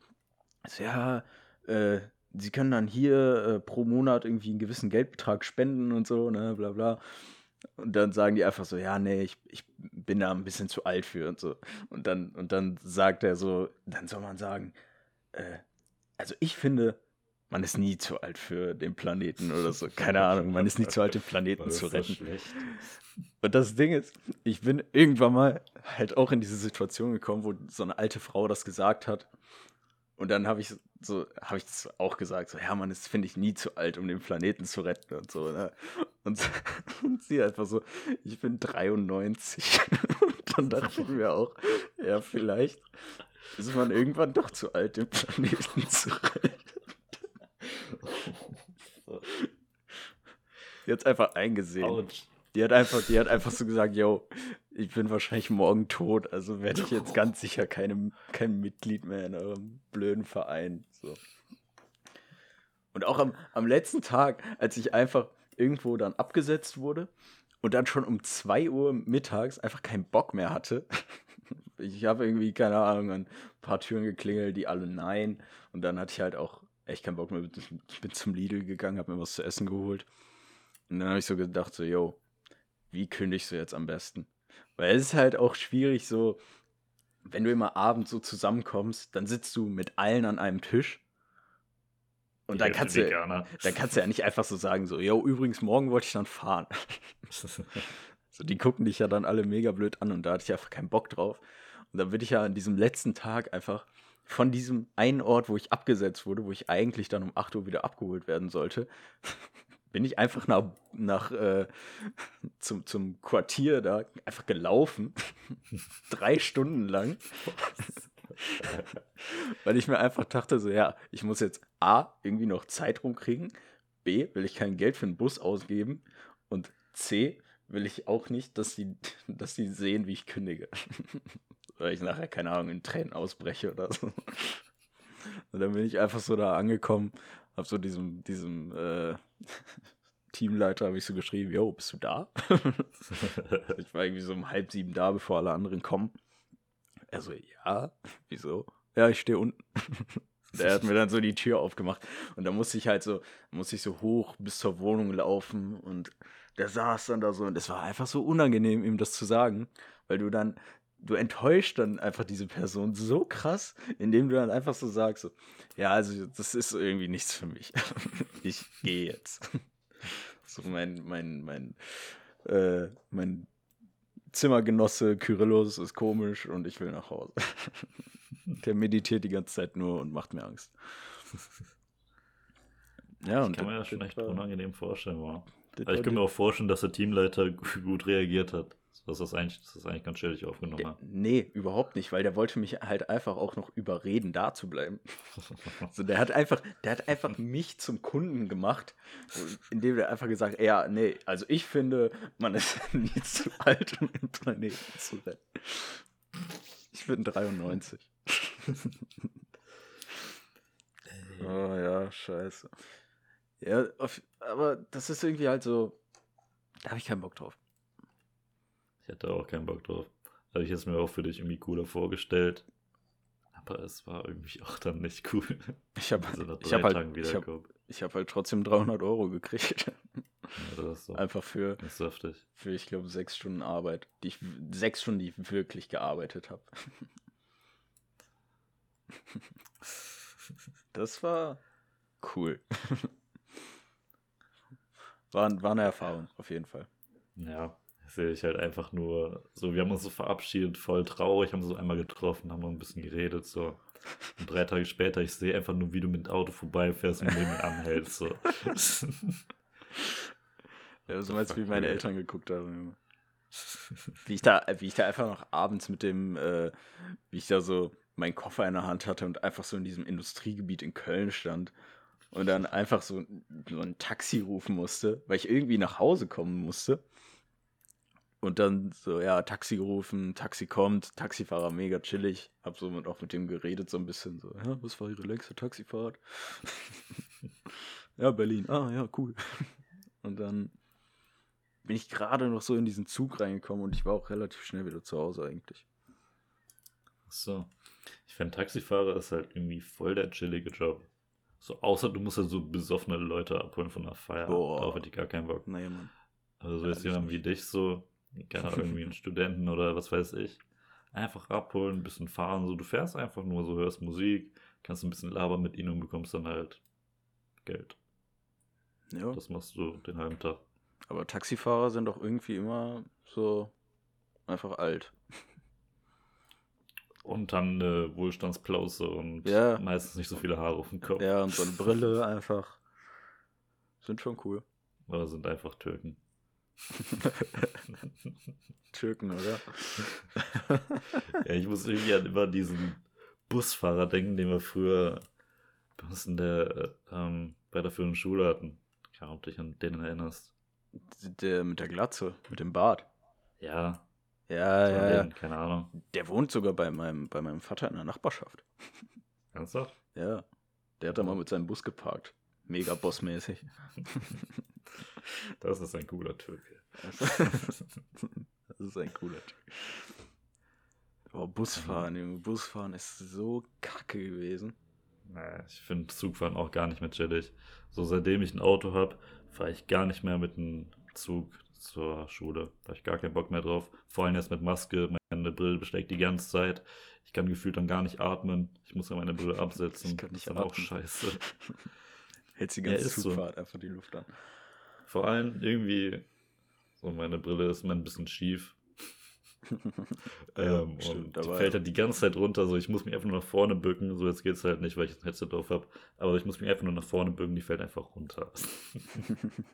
so, ja, äh, sie können dann hier äh, pro Monat irgendwie einen gewissen Geldbetrag spenden und so, ne, bla bla. Und dann sagen die einfach so, ja, nee, ich, ich bin da ein bisschen zu alt für und so. Und dann, und dann sagt er so, dann soll man sagen, äh, also ich finde, man ist nie zu alt für den Planeten oder so. Keine Ahnung, man ist nie zu alt, den Planeten zu retten. So und das Ding ist, ich bin irgendwann mal halt auch in diese Situation gekommen, wo so eine alte Frau das gesagt hat. Und dann habe ich so, habe ich das auch gesagt, so, ja, man ist, finde ich, nie zu alt, um den Planeten zu retten und so, ne? Und, und sie einfach so, ich bin 93. und dann dachte ich mir auch, ja, vielleicht ist man irgendwann doch zu alt, den Planeten zu retten. Die hat einfach eingesehen. Ouch. Die hat einfach, die hat einfach so gesagt, yo, ich bin wahrscheinlich morgen tot, also werde ich jetzt ganz sicher keine, kein Mitglied mehr in eurem blöden Verein. So. Und auch am, am letzten Tag, als ich einfach irgendwo dann abgesetzt wurde und dann schon um 2 Uhr mittags einfach keinen Bock mehr hatte. Ich habe irgendwie, keine Ahnung, ein paar Türen geklingelt, die alle nein. Und dann hatte ich halt auch echt keinen Bock mehr. Ich bin zum Lidl gegangen, habe mir was zu essen geholt. Und dann habe ich so gedacht, so, yo, wie kündigst du jetzt am besten? Weil es ist halt auch schwierig, so, wenn du immer abends so zusammenkommst, dann sitzt du mit allen an einem Tisch. Und dann kannst, du, dann kannst du ja nicht einfach so sagen, so, yo, übrigens, morgen wollte ich dann fahren. so, die gucken dich ja dann alle mega blöd an und da hatte ich einfach keinen Bock drauf. Und dann bin ich ja an diesem letzten Tag einfach von diesem einen Ort, wo ich abgesetzt wurde, wo ich eigentlich dann um 8 Uhr wieder abgeholt werden sollte, bin ich einfach nach, nach äh, zum, zum Quartier da einfach gelaufen. Drei Stunden lang. Weil ich mir einfach dachte, so ja, ich muss jetzt A, irgendwie noch Zeit rumkriegen, B, will ich kein Geld für einen Bus ausgeben und C, will ich auch nicht, dass die, dass die sehen, wie ich kündige. Weil ich nachher, keine Ahnung, in Tränen ausbreche oder so. Und dann bin ich einfach so da angekommen, hab so diesem, diesem äh, Teamleiter habe ich so geschrieben, yo, bist du da? ich war irgendwie so um halb sieben da, bevor alle anderen kommen. Er so, ja, wieso? Ja, ich stehe unten. Der hat mir dann so die Tür aufgemacht und da musste ich halt so, musste ich so hoch bis zur Wohnung laufen und der saß dann da so und es war einfach so unangenehm, ihm das zu sagen, weil du dann, du enttäuscht dann einfach diese Person so krass, indem du dann einfach so sagst, so, ja, also das ist irgendwie nichts für mich. ich gehe jetzt. So mein, mein, mein, äh, mein Zimmergenosse Kyrillos ist komisch und ich will nach Hause. Der meditiert die ganze Zeit nur und macht mir Angst. Ja, das und kann man ja schon echt unangenehm vorstellen, war. Also ich kann mir auch vorstellen, dass der Teamleiter gut reagiert hat das eigentlich, dass das eigentlich ganz chillig aufgenommen hat. Nee, überhaupt nicht, weil der wollte mich halt einfach auch noch überreden, da zu bleiben. so, der hat einfach, der hat einfach mich zum Kunden gemacht, indem er einfach gesagt, ja, nee, also ich finde, man ist nie zu alt, um den Planeten zu retten. Ich bin 93. oh ja, scheiße. Ja, auf, aber das ist irgendwie halt so, da habe ich keinen Bock drauf. Ich hatte auch keinen Bock drauf. Habe ich es mir auch für dich irgendwie cooler vorgestellt. Aber es war irgendwie auch dann nicht cool. Ich habe also hab halt, ich hab, ich hab halt trotzdem 300 Euro gekriegt. Ja, das ist so. Einfach für, ist für ich glaube, sechs Stunden Arbeit. Die ich, sechs Stunden, die ich wirklich gearbeitet habe. Das war cool. War, war eine Erfahrung, auf jeden Fall. Ja, sehe ich halt einfach nur so, wir haben uns so verabschiedet, voll traurig, haben so einmal getroffen, haben noch ein bisschen geredet, so. Und drei Tage später, ich sehe einfach nur, wie du mit dem Auto vorbeifährst und neben mir anhältst, so. ja, so meinst du, wie meine Eltern geguckt haben. wie ich da, wie ich da einfach noch abends mit dem, äh, wie ich da so meinen Koffer in der Hand hatte und einfach so in diesem Industriegebiet in Köln stand und dann einfach so, so ein Taxi rufen musste, weil ich irgendwie nach Hause kommen musste. Und dann so, ja, Taxi gerufen, Taxi kommt, Taxifahrer mega chillig. Hab so mit, auch mit dem geredet, so ein bisschen so, ja, was war Ihre längste Taxifahrt? ja, Berlin. Ah, ja, cool. Und dann bin ich gerade noch so in diesen Zug reingekommen und ich war auch relativ schnell wieder zu Hause eigentlich. Ach so. Ich finde, Taxifahrer ist halt irgendwie voll der chillige Job. So, außer du musst ja so besoffene Leute abholen von der Feier. Boah. Darauf hätte ich gar keinen Bock. Naja, Mann. Also so Ja, jetzt jemand wie dich so, Ahnung, irgendwie einen Studenten oder was weiß ich. Einfach abholen, ein bisschen fahren. So, du fährst einfach nur so, hörst Musik, kannst ein bisschen labern mit ihnen und bekommst dann halt Geld. Ja, Das machst du den halben Tag. aber Taxifahrer sind doch irgendwie immer so einfach alt. Und dann eine Wohlstandsplause und Ja. meistens nicht so viele Haare auf dem Kopf. Ja, und so eine Brille einfach. Sind schon cool. Oder sind einfach Türken. Türken, oder? Ja, ich muss irgendwie an immer diesen Busfahrer denken, den wir früher bei uns in der, äh, ähm, bei der frühen Schule hatten. Keine Ahnung, ob du dich an den erinnerst. Der mit der Glatze, mit dem Bart. Ja, Ja, ja, ja. keine Ahnung. Der wohnt sogar bei meinem, bei meinem Vater in der Nachbarschaft. Ernsthaft? Ja. Der hat da mal mit seinem Bus geparkt. Mega bossmäßig. Das ist ein cooler Türke. Das ist ein cooler Typ. Oh, Busfahren, Junge. Busfahren ist so kacke gewesen. Naja, ich finde Zugfahren auch gar nicht mehr chillig. So seitdem ich ein Auto habe, fahre ich gar nicht mehr mit dem Zug zur Schule. Da habe ich gar keinen Bock mehr drauf. Vor allem jetzt mit Maske, meine Brille besteckt die ganze Zeit. Ich kann gefühlt dann gar nicht atmen. Ich muss ja meine Brille absetzen. Ich kann nicht das ist dann auch scheiße. Hältst die Ja, ganze so. Zugfahrt einfach die Luft an. Vor allem irgendwie, so meine Brille ist immer ein bisschen schief. Ja, ähm, stimmt, und die fällt halt die ganze Zeit runter. So, ich muss mich einfach nur nach vorne bücken. So, jetzt geht's halt nicht, weil ich ein Headset drauf habe. Aber ich muss mich einfach nur nach vorne bücken, die fällt einfach runter.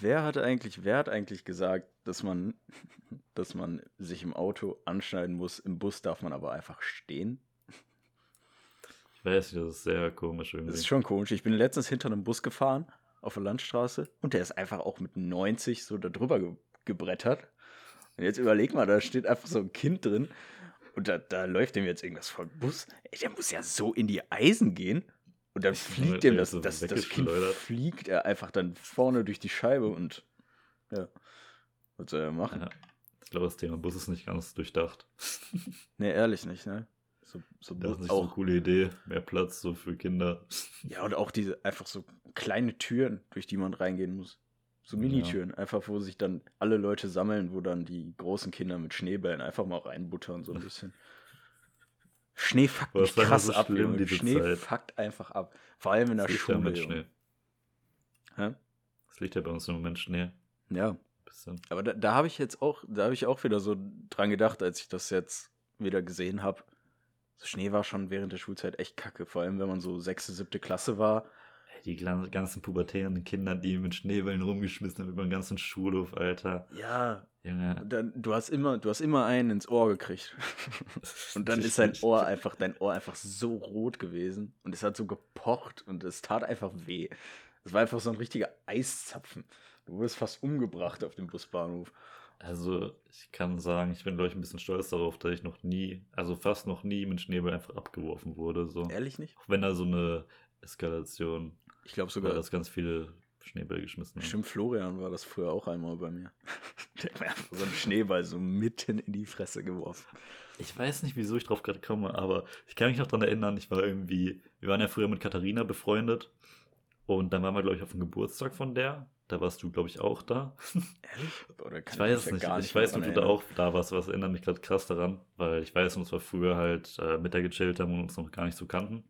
Wer hat eigentlich, wer hat eigentlich gesagt, dass man, dass man sich im Auto anschneiden muss, im Bus darf man aber einfach stehen? Weiß nicht, das ist sehr komisch Das irgendwie. ist schon komisch. Ich bin letztens hinter einem Bus gefahren auf der Landstraße und der ist einfach auch mit 90 so da drüber ge gebrettert. Und jetzt überleg mal, da steht einfach so ein Kind drin und da, da läuft dem jetzt irgendwas den Bus. Ey, der muss ja so in die Eisen gehen. Und dann fliegt dem das, das, das Kind fliegt er einfach dann vorne durch die Scheibe und ja. Was soll er machen? Ja. Ich glaube, das Thema Bus ist nicht ganz durchdacht. Nee, ehrlich nicht, ne? So, so Das ist nicht so eine auch, coole Idee. Mehr Platz so für Kinder. ja, und auch diese einfach so kleine Türen, durch die man reingehen muss. So Minitüren, einfach wo sich dann alle Leute sammeln, wo dann die großen Kinder mit Schneebällen einfach mal reinbuttern, so ein bisschen. Schnee fuckt mich das krass so ab, schlimm, diese Schnee Zeit. fuckt einfach ab. Vor allem in der liegt ja im Schule. Moment Junge. Schnee. Hä? Es liegt ja bei uns im Moment Schnee. Ja, Bisschen. aber da, da habe ich jetzt auch, da habe ich auch wieder so dran gedacht, als ich das jetzt wieder gesehen habe. Schnee war schon während der Schulzeit echt kacke, vor allem wenn man so sechste, siebte Klasse war. Die ganzen pubertären Kinder, die mit Schneebällen rumgeschmissen haben über den ganzen Schulhof, Alter. Ja, Junge. Dann, du hast immer, du hast immer einen ins Ohr gekriegt. Und dann ist dein Ohr einfach, dein Ohr einfach so rot gewesen. Und es hat so gepocht und es tat einfach weh. Es war einfach so ein richtiger Eiszapfen. Du wurdest fast umgebracht auf dem Busbahnhof. Also, ich kann sagen, ich bin, glaube ich, ein bisschen stolz darauf, dass ich noch nie, also fast noch nie mit Schneeball einfach abgeworfen wurde. So. Ehrlich nicht? Auch wenn da so eine Eskalation Ich glaube sogar, sogar, dass ganz viele Schneebälle geschmissen haben. bestimmt Florian war das früher auch einmal bei mir. Der hat mir einfach so einen Schneeball so mitten in die Fresse geworfen. Ich weiß nicht, wieso ich drauf gerade komme, aber ich kann mich noch daran erinnern, ich war irgendwie, wir waren ja früher mit Katharina befreundet und dann waren wir, glaube ich, auf dem Geburtstag von der. Da warst du, glaube ich, auch da. Ehrlich? Oder kann Ich weiß ja nicht. gar Ich mehr weiß, ob dran du da auch da warst, was erinnert mich gerade krass daran, weil ich weiß, uns war früher halt äh, mit der gechillt haben und uns noch gar nicht so kannten.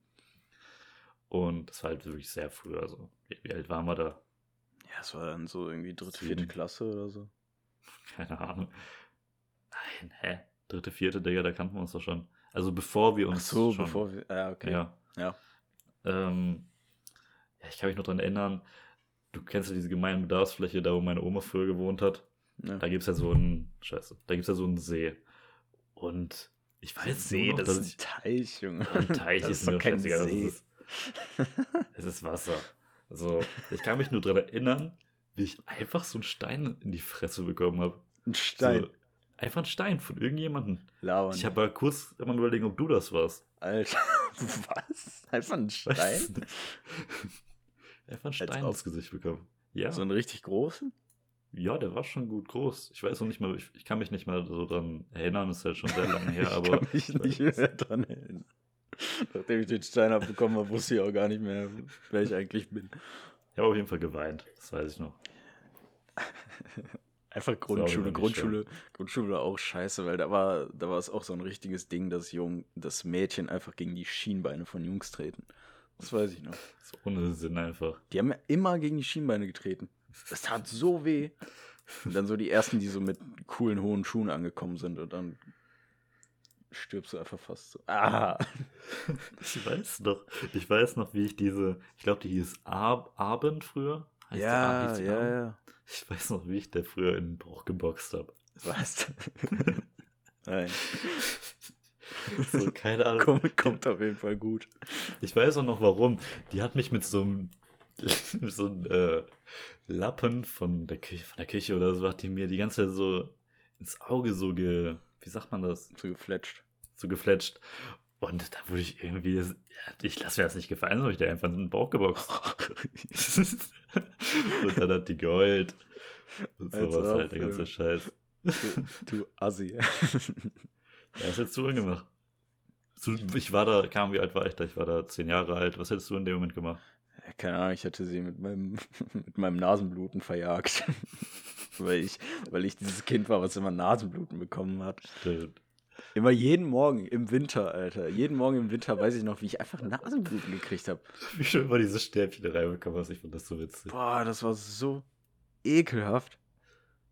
Und das war halt wirklich sehr früh, also wie, alt waren wir da? Ja, es war dann so irgendwie dritte, Sieben. vierte Klasse oder so. Keine Ahnung. Nein, hä? Dritte, vierte, Digga, da kannten wir uns doch schon. Also bevor wir Ach uns so, schon, bevor wir. Ja, okay. Ja. Ja. Ähm, ja, ich kann mich noch daran erinnern, du kennst ja diese gemeine Bedarfsfläche, da wo meine Oma früher gewohnt hat. Ja. Da gibt es ja so einen, scheiße, da gibt es ja so einen See. Und ich weiß See, nur noch, das ist ein Teich, Junge. Ein Teich das ist, ist mir doch kein See. Es ist, es ist Wasser. Also, ich kann mich nur daran erinnern, wie ich einfach so einen Stein in die Fresse bekommen habe. Ein Stein. So, einfach ein Stein von irgendjemandem. Lauern. Ich habe mal kurz immer nur überlegen, ob du das warst. Alter, was? Einfach ein Stein? Einfach einen Stein ins Gesicht bekommen. Ja. So einen richtig großen? ja, der war schon gut groß. Ich weiß noch nicht mal, ich, ich kann mich nicht mehr so dran erinnern, ist halt schon sehr lange her, ich aber kann mich nicht mehr dran erinnern. Nachdem ich den Stein abbekommen habe, wusste ich auch gar nicht mehr, wer ich eigentlich bin. ich habe auf jeden Fall geweint. Das weiß ich noch. Einfach Grundschule, Grundschule, Grundschule war auch scheiße, weil da war, da war es auch so ein richtiges Ding, dass Jung, dass Mädchen einfach gegen die Schienbeine von Jungs treten. Das weiß ich noch. So ohne Sinn einfach. Die haben ja immer gegen die Schienbeine getreten. Das tat so weh. Und dann so die ersten, die so mit coolen hohen Schuhen angekommen sind und dann stirbst du einfach fast so. Ah! Ich weiß noch, ich weiß noch, wie ich diese, ich glaube, die hieß Ab Abend früher. Heißt Ja, die ja, ja. Ich weiß noch, wie ich der früher in den Bauch geboxt habe. Was? Nein. So, keine Ahnung. Kommt, kommt auf jeden Fall gut. Ich weiß auch noch warum. Die hat mich mit so einem, so einem äh, Lappen von der, Küche, von der Küche oder so, hat die mir die ganze Zeit so ins Auge so ge, wie sagt man das? So gefletscht. So gefletscht. Und da wurde ich irgendwie, ich lasse mir das nicht gefallen, so habe ich dir einfach in den Bauch geboxt. und dann hat die geheult. Und sowas halt, der ganze. Scheiß. Du, du Assi. Ja, was hättest du denn gemacht? Ich war da, kam, wie alt war ich da? Ich war da zehn Jahre alt. Was hättest du in dem Moment gemacht? Ja, Keine Ahnung, ich hätte sie mit meinem, mit meinem Nasenbluten verjagt. weil, ich, weil ich dieses Kind war, was immer Nasenbluten bekommen hat. Stimmt. Immer jeden Morgen im Winter, Alter. Jeden Morgen im Winter weiß ich noch, wie ich einfach Nasenbluten gekriegt habe. Wie schön war diese Stäbchen reinbekommen hast. Ich fand das so witzig. Boah, das war so ekelhaft.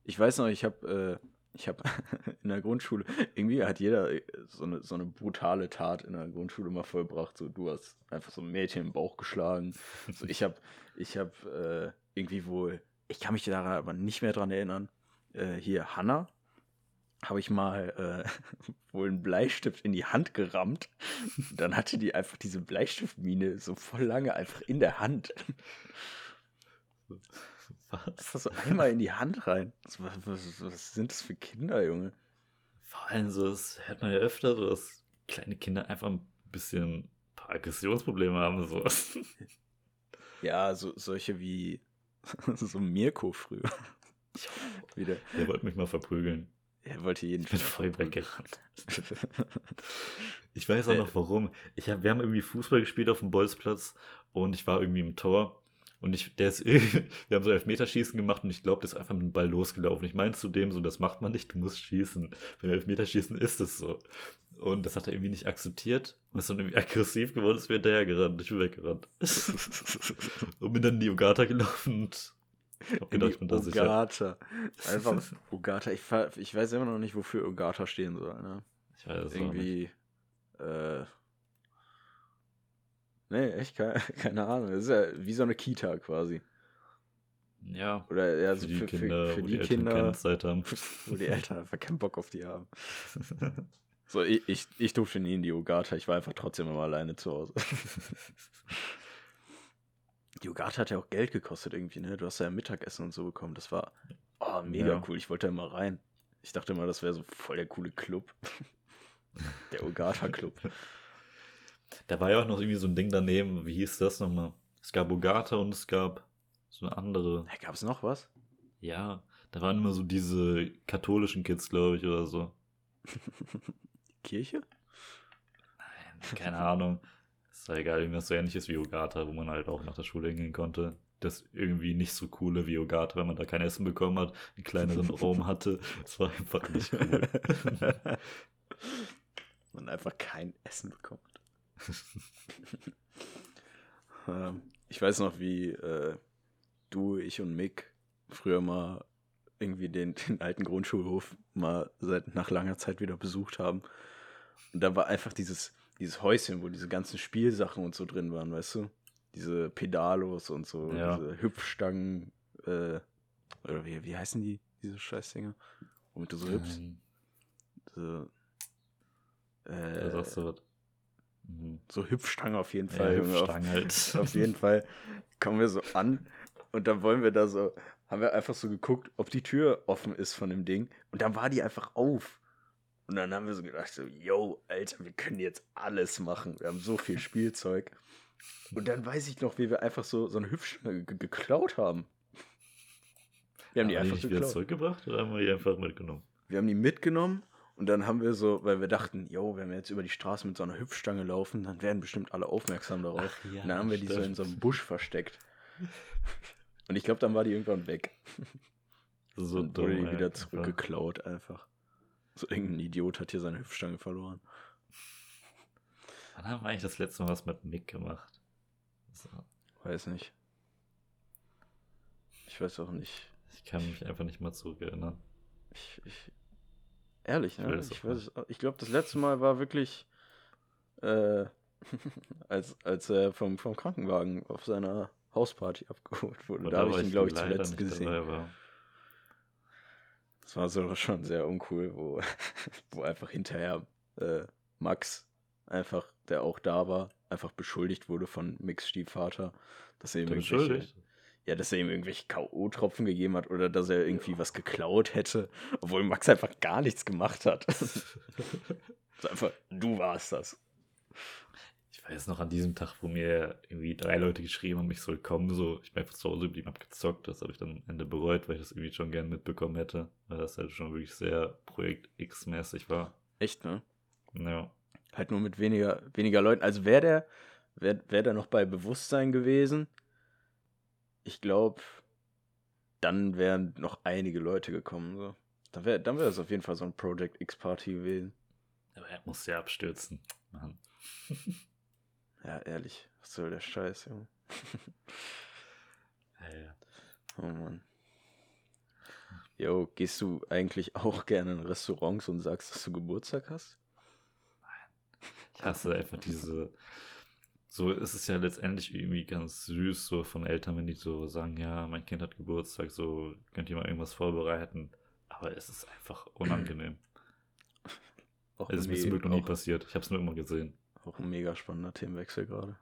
Ich weiß noch, ich habe äh, ich habe in der Grundschule, irgendwie hat jeder äh, so eine, so eine brutale Tat in der Grundschule mal vollbracht. So, du hast einfach so ein Mädchen im Bauch geschlagen. So, ich habe ich hab, äh, irgendwie wohl, ich kann mich daran aber nicht mehr dran erinnern. Äh, hier, Hanna, habe ich mal äh, wohl einen Bleistift in die Hand gerammt. Dann hatte die einfach diese Bleistiftmine so voll lange einfach in der Hand. Was? Einfach so einmal in die Hand rein. Was, was, was, sind das für Kinder, Junge? Vor allem so, das hört man ja öfter, dass kleine Kinder einfach ein bisschen ein paar Aggressionsprobleme haben. So. Ja, so, solche wie so Mirko früher. Wieder. Der wollte mich mal verprügeln. Er wollte jeden Ich bin voll weggerannt. Ich weiß auch Äh. noch warum. Ich hab, wir haben irgendwie Fußball gespielt auf dem Bolzplatz und ich war irgendwie im Tor. Und ich, der ist, irgendwie- wir haben so Elfmeterschießen gemacht und ich glaube, der ist einfach mit dem Ball losgelaufen. Ich meine zu dem so, das macht man nicht, du musst schießen. Beim Elfmeterschießen ist es so. Und das hat er irgendwie nicht akzeptiert und ist dann irgendwie aggressiv geworden, ist mir hinterher gerannt. Ich bin weggerannt. und bin dann in die Ugata gelaufen und hab In gedacht, die ich bin da sicher. Ugata. Einfach Ugata. Ich, ich weiß immer noch nicht, wofür Ugata stehen soll. Ne? Ich weiß es auch nicht. Irgendwie. Äh, nee, echt keine, keine Ahnung. Das ist ja wie so eine Kita quasi. Ja, Oder ja, für so die für, Kinder, für, für wo die, die Eltern Kinder, keine Zeit haben. wo die Eltern einfach keinen Bock auf die haben. So, ich, ich, ich durfte nie in die Ugata, ich war einfach trotzdem immer alleine zu Hause. Die Ugata hat ja auch Geld gekostet irgendwie, ne? Du hast ja Mittagessen und so bekommen. Das war oh, mega Ja. cool. Ich wollte da immer rein. Ich dachte immer, das wäre so voll der coole Club. Der Ugata-Club. Da war ja auch noch irgendwie so ein Ding daneben. Wie hieß das nochmal? Es gab Bogata und es gab so eine andere. Hey, Gab es noch was? Ja, da waren immer so diese katholischen Kids, glaube ich, oder so. Kirche? Nein, keine Ahnung. Ist ja egal, irgendwas so ähnliches wie Ogata, wo man halt auch nach der Schule hingehen konnte. Das irgendwie nicht so coole wie Ogata, wenn man da kein Essen bekommen hat, einen kleineren Raum hatte. Das war einfach nicht cool. Man einfach kein Essen bekommt. Ähm, ich weiß noch, wie äh, du, ich und Mick früher mal irgendwie den, den alten Grundschulhof mal seit nach langer Zeit wieder besucht haben. Und da war einfach dieses, dieses Häuschen, wo diese ganzen Spielsachen und so drin waren, weißt du? Diese Pedalos und so, Ja. diese Hüpfstangen, äh, oder wie, wie heißen die? diese Scheißdinger. Womit du so hüpfst. Ähm, So, da äh, sagst du was. Mhm. so Hüpfstange auf jeden Ja, Fall. Junge, auf, Hüpfstangen halt. auf jeden Fall kommen wir so an und dann wollen wir da so, haben wir einfach so geguckt, ob die Tür offen ist von dem Ding und dann war die einfach auf. Und dann haben wir so gedacht, so, yo, Alter, wir können jetzt alles machen. Wir haben so viel Spielzeug. Und dann weiß ich noch, wie wir einfach so, so eine Hüpfstange ge- geklaut haben. Wir haben die Haben die einfach nicht wieder zurückgebracht oder haben wir die einfach mitgenommen? Wir haben die mitgenommen und dann haben wir so, weil wir dachten, yo, wenn wir jetzt über die Straße mit so einer Hüpfstange laufen, dann werden bestimmt alle aufmerksam darauf. Ach ja, und dann haben wir die so in stimmt. so einem Busch versteckt. Und ich glaube, dann war die irgendwann weg. So und wurde die wieder zurückgeklaut einfach. So irgendein Idiot hat hier seine Hüpfstange verloren. Wann haben wir eigentlich das letzte Mal was mit Mick gemacht? So, Weiß nicht. Ich weiß auch nicht. ich kann mich einfach nicht mal zurückerinnern. Ich, ich ehrlich, Ich ne? Ich, weiß, ich glaube, das letzte Mal war wirklich, äh, als, als er vom, vom Krankenwagen auf seiner Hausparty abgeholt wurde. Aber da habe ich ihn, glaube ich, zuletzt gesehen. Das war so schon sehr uncool, wo, wo einfach hinterher äh, Max, einfach, der auch da war, einfach beschuldigt wurde von Mix Stiefvater, dass er ihm beschuldigt? Ja, dass er ihm irgendwelche K.O.-Tropfen gegeben hat oder dass er irgendwie was geklaut hätte, obwohl Max einfach gar nichts gemacht hat. einfach, du warst das. Ich weiß noch an diesem Tag, wo mir irgendwie drei Leute geschrieben haben, ich soll kommen, so, ich bin einfach zu Hause geblieben, hab gezockt, das habe ich dann am Ende bereut, weil ich das irgendwie schon gern mitbekommen hätte, weil das halt schon wirklich sehr Projekt X-mäßig war. Echt, ne? Ja. Halt nur mit weniger, weniger Leuten. Also wäre der, wäre wär der noch bei Bewusstsein gewesen, ich glaube, dann wären noch einige Leute gekommen. So. Dann wäre dann wär es auf jeden Fall so ein Project X-Party gewesen. Aber er musste ja abstürzen. Mann. Ja, ehrlich. Was soll der Scheiß, Junge? Ja, ja. Oh Mann. Jo, gehst du eigentlich auch gerne in Restaurants und sagst, dass du Geburtstag hast? Ich hasse einfach diese. So ist es ja letztendlich irgendwie ganz süß, so von Eltern, wenn die so sagen, ja, mein Kind hat Geburtstag, so könnt ihr mal irgendwas vorbereiten. Aber es ist einfach unangenehm. Auch, Es ist mir zum Glück noch nie passiert. Ich habe es nur immer gesehen. auch ein mega spannender Themenwechsel gerade.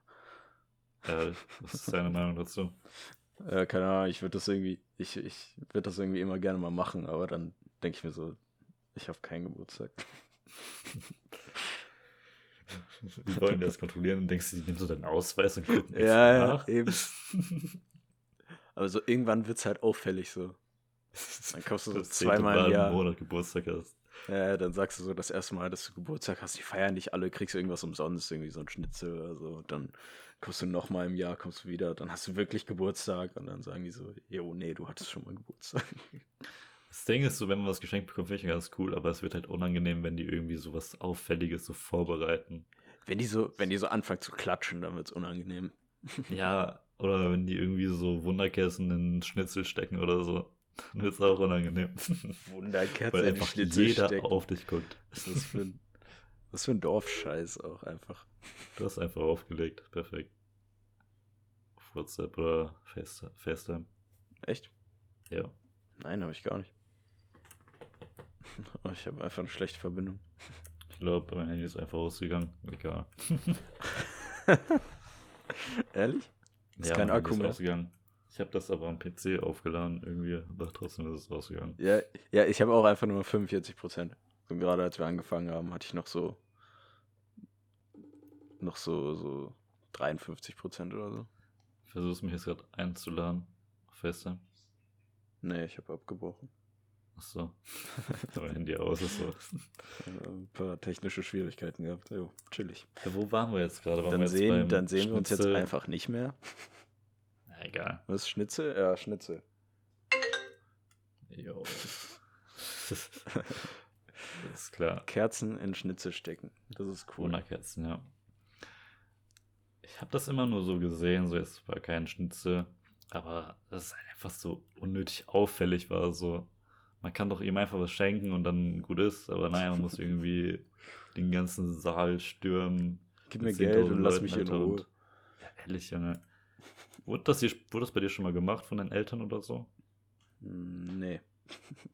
Äh, was ist deine Meinung dazu? Äh, keine Ahnung, ich würde das irgendwie, ich, ich würde das irgendwie immer gerne mal machen, aber dann denke ich mir so, ich habe keinen Geburtstag. Die wollen das kontrollieren und denkst du, die nehmen so deinen Ausweis und gucken extra Ja, ja, nach. eben. Aber so irgendwann wird es halt auffällig so. Dann kommst du so zweimal Mal im Jahr. Monat Geburtstag hast. Ja, dann sagst du so das erste Mal, dass du Geburtstag hast, die feiern dich alle, kriegst irgendwas umsonst, irgendwie so ein Schnitzel oder so. Dann kommst du nochmal im Jahr, kommst du wieder, dann hast du wirklich Geburtstag und dann sagen die so, jo, nee, du hattest schon mal Geburtstag. Das Ding ist so, wenn man was geschenkt bekommt, finde ich ganz cool, aber es wird halt unangenehm, wenn die irgendwie so was Auffälliges so vorbereiten. Wenn die so, wenn die so anfangen zu klatschen, dann wird's unangenehm. Ja, oder wenn die irgendwie so Wunderkerzen in Schnitzel stecken oder so, dann wird es auch unangenehm. Wunderkerze Weil in einfach Schnitzel jeder stecken. auf dich guckt. Was ist das für ein, was für ein Dorfscheiß auch einfach. Du hast einfach aufgelegt. Perfekt. Auf WhatsApp oder Face- FaceTime. Echt? Ja. Nein, habe ich gar nicht. Ich habe einfach eine schlechte Verbindung. Ich glaube, mein Handy ist einfach ausgegangen. Egal. Ehrlich? Ist ja, kein Akku mehr? ausgegangen. Ich habe das aber am PC aufgeladen irgendwie, aber trotzdem ist es ausgegangen. Ja, ja ich habe auch einfach nur 45 Prozent. So gerade als wir angefangen haben, hatte ich noch so noch so, so 53 Prozent oder so. Versuchst mich jetzt gerade einzuladen. Auf FaceTime. Nee, ich habe abgebrochen. Achso. Aber Handy aus ist so. Ein paar technische Schwierigkeiten gehabt. Jo, chillig. Ja, wo waren wir jetzt gerade? Dann wir jetzt sehen, dann sehen wir uns jetzt Schnitzel? einfach nicht mehr. Na, egal. Was ist Schnitzel? Ja, Schnitzel. Jo. ist klar. Kerzen in Schnitzel stecken. Das ist cool. Corona-Kerzen, ja. Ich habe das immer nur so gesehen, so jetzt war kein Schnitzel, aber das ist einfach so unnötig auffällig war, so. Man kann doch ihm einfach was schenken und dann gut ist, aber naja, man muss irgendwie den ganzen Saal stürmen. Gib mir Geld 10.000 und lass mich in Ruhe. und- Ja, ehrlich, Junge. Wurde das, hier, wurde das bei dir schon mal gemacht von deinen Eltern oder so? Hm, Nee.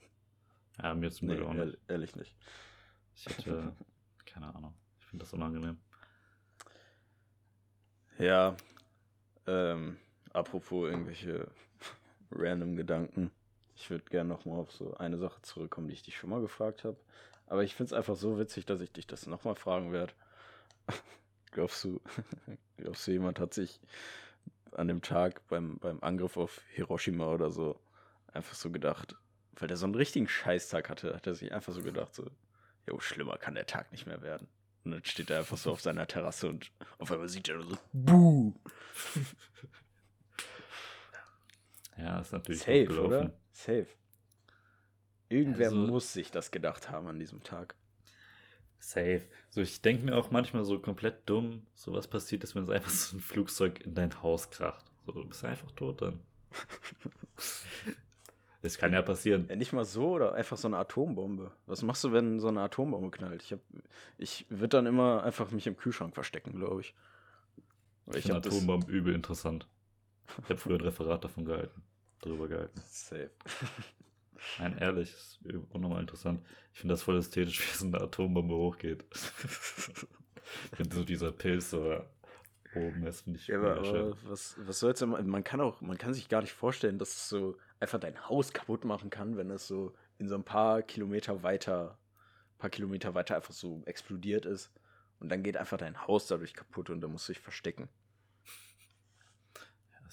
Ja, mir zum Nee, Glück auch ehr- nicht. ehrlich nicht. Ich hätte, keine Ahnung. Ich finde das unangenehm. Ja, ähm, apropos irgendwelche random Gedanken. Ich würde gerne nochmal auf so eine Sache zurückkommen, die ich dich schon mal gefragt habe. Aber ich finde es einfach so witzig, dass ich dich das nochmal fragen werde. glaubst du, glaubst du, jemand hat sich an dem Tag beim, beim Angriff auf Hiroshima oder so einfach so gedacht, weil der so einen richtigen Scheißtag hatte, hat er sich einfach so gedacht, so, jo, schlimmer kann der Tag nicht mehr werden. Und dann steht er einfach so auf seiner Terrasse und auf einmal sieht er so, buh. Ja, ist natürlich Safe, gut gelaufen. oder? Safe. Irgendwer Also- muss sich das gedacht haben an diesem Tag. Safe. So, ich denke mir auch manchmal so komplett dumm, so was passiert ist, wenn es einfach so ein Flugzeug in dein Haus kracht. So, du bist einfach tot dann. Das kann ja passieren. Ja, nicht mal so oder einfach so eine Atombombe. Was machst du, wenn so eine Atombombe knallt? Ich, hab- ich würde dann immer einfach mich im Kühlschrank verstecken, glaube ich. Ich ich finde Atombomben übel interessant. Ich habe früher ein Referat davon gehalten. Darüber gehalten. safe. Nein, ehrlich, ist unnormal interessant. Ich finde das voll ästhetisch, wie so eine Atombombe hochgeht. Wenn so dieser Pilz so oben ist, finde ich Ja, aber, aber was, was soll's denn? Man kann auch, man kann sich gar nicht vorstellen, dass es so einfach dein Haus kaputt machen kann, wenn es so in so ein paar Kilometer weiter, paar Kilometer weiter einfach so explodiert ist. Und dann geht einfach dein Haus dadurch kaputt und dann musst du dich verstecken.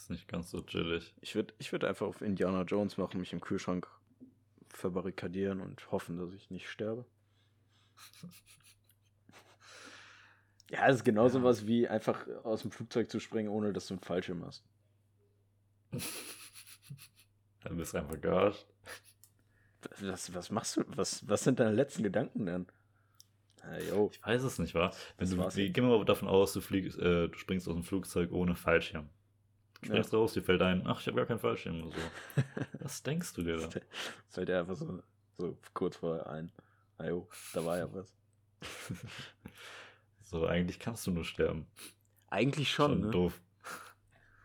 Ist nicht ganz so chillig. Ich würde ich würd einfach auf Indiana Jones machen, mich im Kühlschrank verbarrikadieren und hoffen, dass ich nicht sterbe. Ja, es ist genauso Ja. was wie einfach aus dem Flugzeug zu springen, ohne dass du einen Fallschirm hast. Dann bist du einfach gearscht. Was, was machst du? Was, was sind deine letzten Gedanken denn? Ah, yo. Ich weiß es nicht, wa? Wenn Das du, gehen wir mal davon aus, du, fliegst, äh, du springst aus dem Flugzeug ohne Fallschirm. Springst raus, dir fällt ein, ach, ich habe gar keinen Fallschirm oder so. Was denkst du dir da? Fällt dir einfach so, so kurz vorher ein. Ah, jo, da war ja was. So, eigentlich kannst du nur sterben. Eigentlich schon, ne? doof.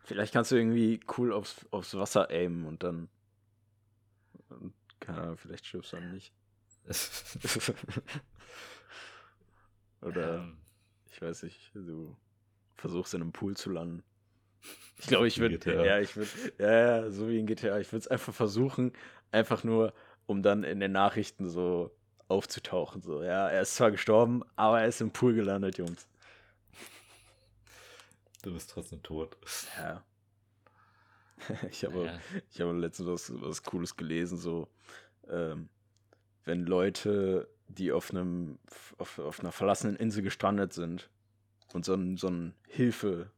Vielleicht kannst du irgendwie cool aufs, aufs Wasser aimen und dann. und, Keine Ahnung, vielleicht stirbst du dann nicht. Oder, Ähm, ich weiß nicht, du versuchst in einem Pool zu landen. Ich glaube, ich würde. Ja, ich würde. Ja, ja, so wie in GTA. Ich würde es einfach versuchen, einfach nur, um dann in den Nachrichten so aufzutauchen. So, ja, er ist zwar gestorben, aber er ist im Pool gelandet, Jungs. du bist trotzdem tot. Ja. Ich habe Ja. Ich habe letztens was, was Cooles gelesen, so ähm, wenn Leute, die auf einem auf, auf einer verlassenen Insel gestrandet sind und so ein, so ein Hilfe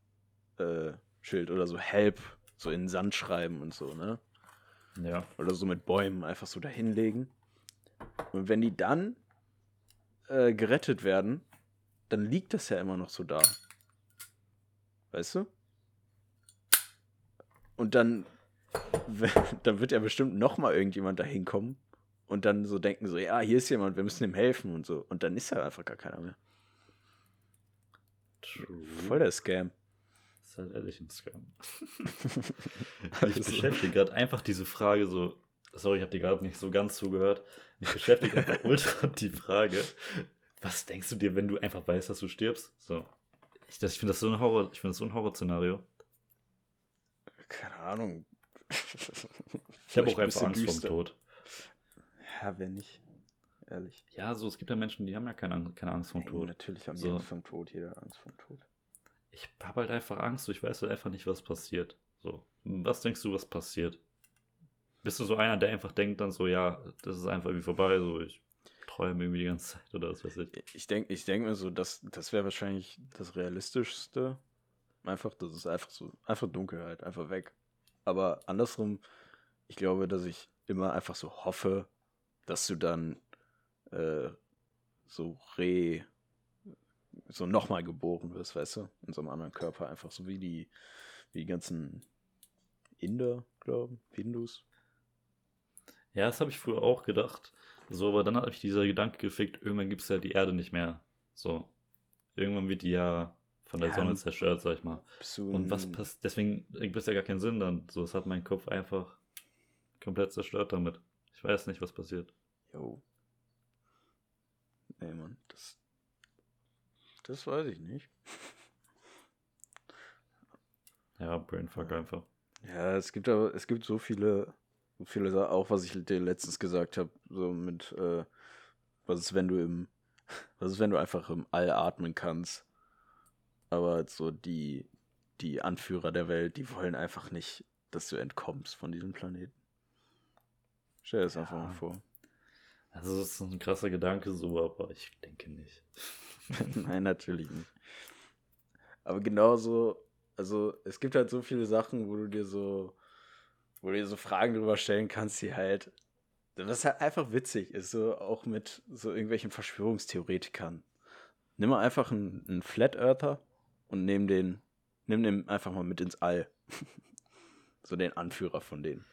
äh, Schild oder so Help so in den Sand schreiben und so, ne? Ja. Oder so mit Bäumen einfach so dahinlegen. Und wenn die dann äh, gerettet werden, dann liegt das ja immer noch so da. Weißt du? Und dann, dann wird ja bestimmt noch mal irgendjemand da hinkommen und dann so denken so, ja, hier ist jemand, wir müssen ihm helfen und so. Und dann ist ja einfach gar keiner mehr. True. Voll der Scam. Das ist halt ehrlich ein Scam. Mich beschäftigt gerade einfach diese Frage so. Sorry, ich habe dir gerade nicht so ganz zugehört. Mich beschäftigt einfach ultra die Frage, was denkst du dir, wenn du einfach weißt, dass du stirbst? So. Ich, das- ich finde das so ein Horror, ich finde das so ein Horrorszenario. Keine Ahnung. Ich habe auch einfach Angst vor dem Tod. Ja, wenn nicht. Ehrlich. Ja, so, es gibt ja Menschen, die haben ja keine, keine Angst vor dem Ey, Tod. Natürlich haben die So. Angst vom Tod, jeder Angst vom Tod. Ich habe halt einfach Angst, ich weiß halt einfach nicht, was passiert. So, was denkst du, was passiert? Bist du so einer, der einfach denkt dann so, ja, das ist einfach wie vorbei, so, ich träume irgendwie die ganze Zeit oder was weiß ich. Ich denke ich denk mir so, dass, das wäre wahrscheinlich das Realistischste. Einfach, das ist einfach so, einfach Dunkelheit, einfach weg. Aber andersrum, ich glaube, dass ich immer einfach so hoffe, dass du dann äh, so re, so nochmal geboren wirst, weißt du, in so einem anderen Körper, einfach so wie die, wie die ganzen Inder, glauben, Hindus. Ja, das habe ich früher auch gedacht. So, aber dann hat mich dieser Gedanke gefickt, irgendwann gibt es ja die Erde nicht mehr. So. Irgendwann wird die ja von der Ja, Sonne zerstört, sag ich mal. Und was passiert, deswegen ergibt es ja gar keinen Sinn dann. So, es hat mein Kopf einfach komplett zerstört damit. Ich weiß nicht, was passiert. Jo. Nee, Mann, das. Das weiß ich nicht. Ja, Brainfuck einfach. Ja, es gibt aber, es gibt so viele, so viele auch was ich dir letztens gesagt habe, so mit, äh, was ist, wenn du im, was ist, wenn du einfach im All atmen kannst, aber so die, die Anführer der Welt, die wollen einfach nicht, dass du entkommst von diesem Planeten. Stell dir das einfach Ja. mal vor. Also, das ist ein krasser Gedanke so, aber ich denke nicht. Nein, natürlich nicht. Aber genauso, also es gibt halt so viele Sachen, wo du dir so, wo du dir so Fragen drüber stellen kannst, die halt, was halt einfach witzig ist, so auch mit so irgendwelchen Verschwörungstheoretikern. Nimm mal einfach einen, einen Flat Earther und nimm den, nimm den einfach mal mit ins All. so den Anführer von denen.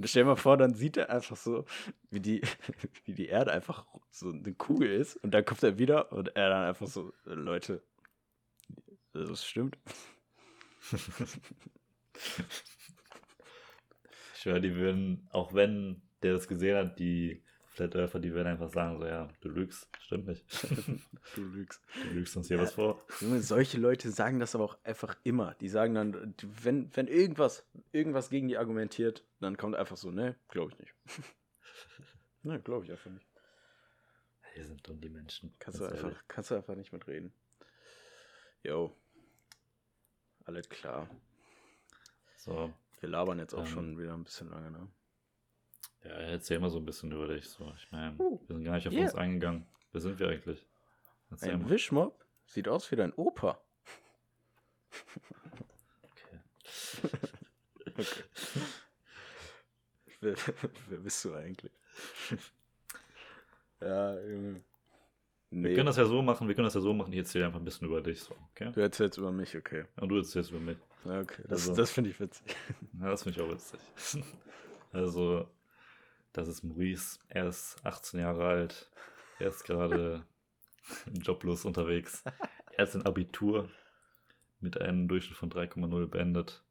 Und stell dir mal vor, dann sieht er einfach so, wie die, wie die Erde einfach so eine Kugel ist und dann kommt er wieder und er dann einfach so, Leute, das stimmt. Ich schwöre, die würden, auch wenn der das gesehen hat, die Flat Earther, die würden einfach sagen, so, ja, du lügst, stimmt nicht. Du lügst. Du lügst uns hier Ja. was vor. Junge, solche Leute sagen das aber auch einfach immer. Die sagen dann, wenn, wenn irgendwas, irgendwas gegen die argumentiert, dann kommt einfach so, ne, glaube ich nicht. ne, glaube ich einfach nicht. Hier sind dumm die Menschen. Kannst du, einfach, ehrlich. kannst du einfach nicht mitreden. Jo. Alles klar. So, Wir labern jetzt auch Ähm. schon wieder ein bisschen lange, ne? Ja, erzähl mal so ein bisschen über dich. So, ich meine, Uh, wir sind gar nicht auf yeah. uns eingegangen. Wer sind wir eigentlich? Erzähl Ein mal. Wischmob sieht aus wie dein Opa. Okay. Okay. wer, wer bist du eigentlich? ja, Junge. Wir Nee, können das ja so machen, wir können das ja so machen, ich erzähle einfach ein bisschen über dich, so, okay? du erzählst über mich, okay. Und du erzählst über mich. Ja, okay. Das, Also- das finde ich witzig. Ja, das finde ich auch witzig. Also, das ist Maurice. Er ist 18 Jahre alt. Er ist gerade joblos unterwegs. Er ist in Abitur mit einem Durchschnitt von 3,0 beendet,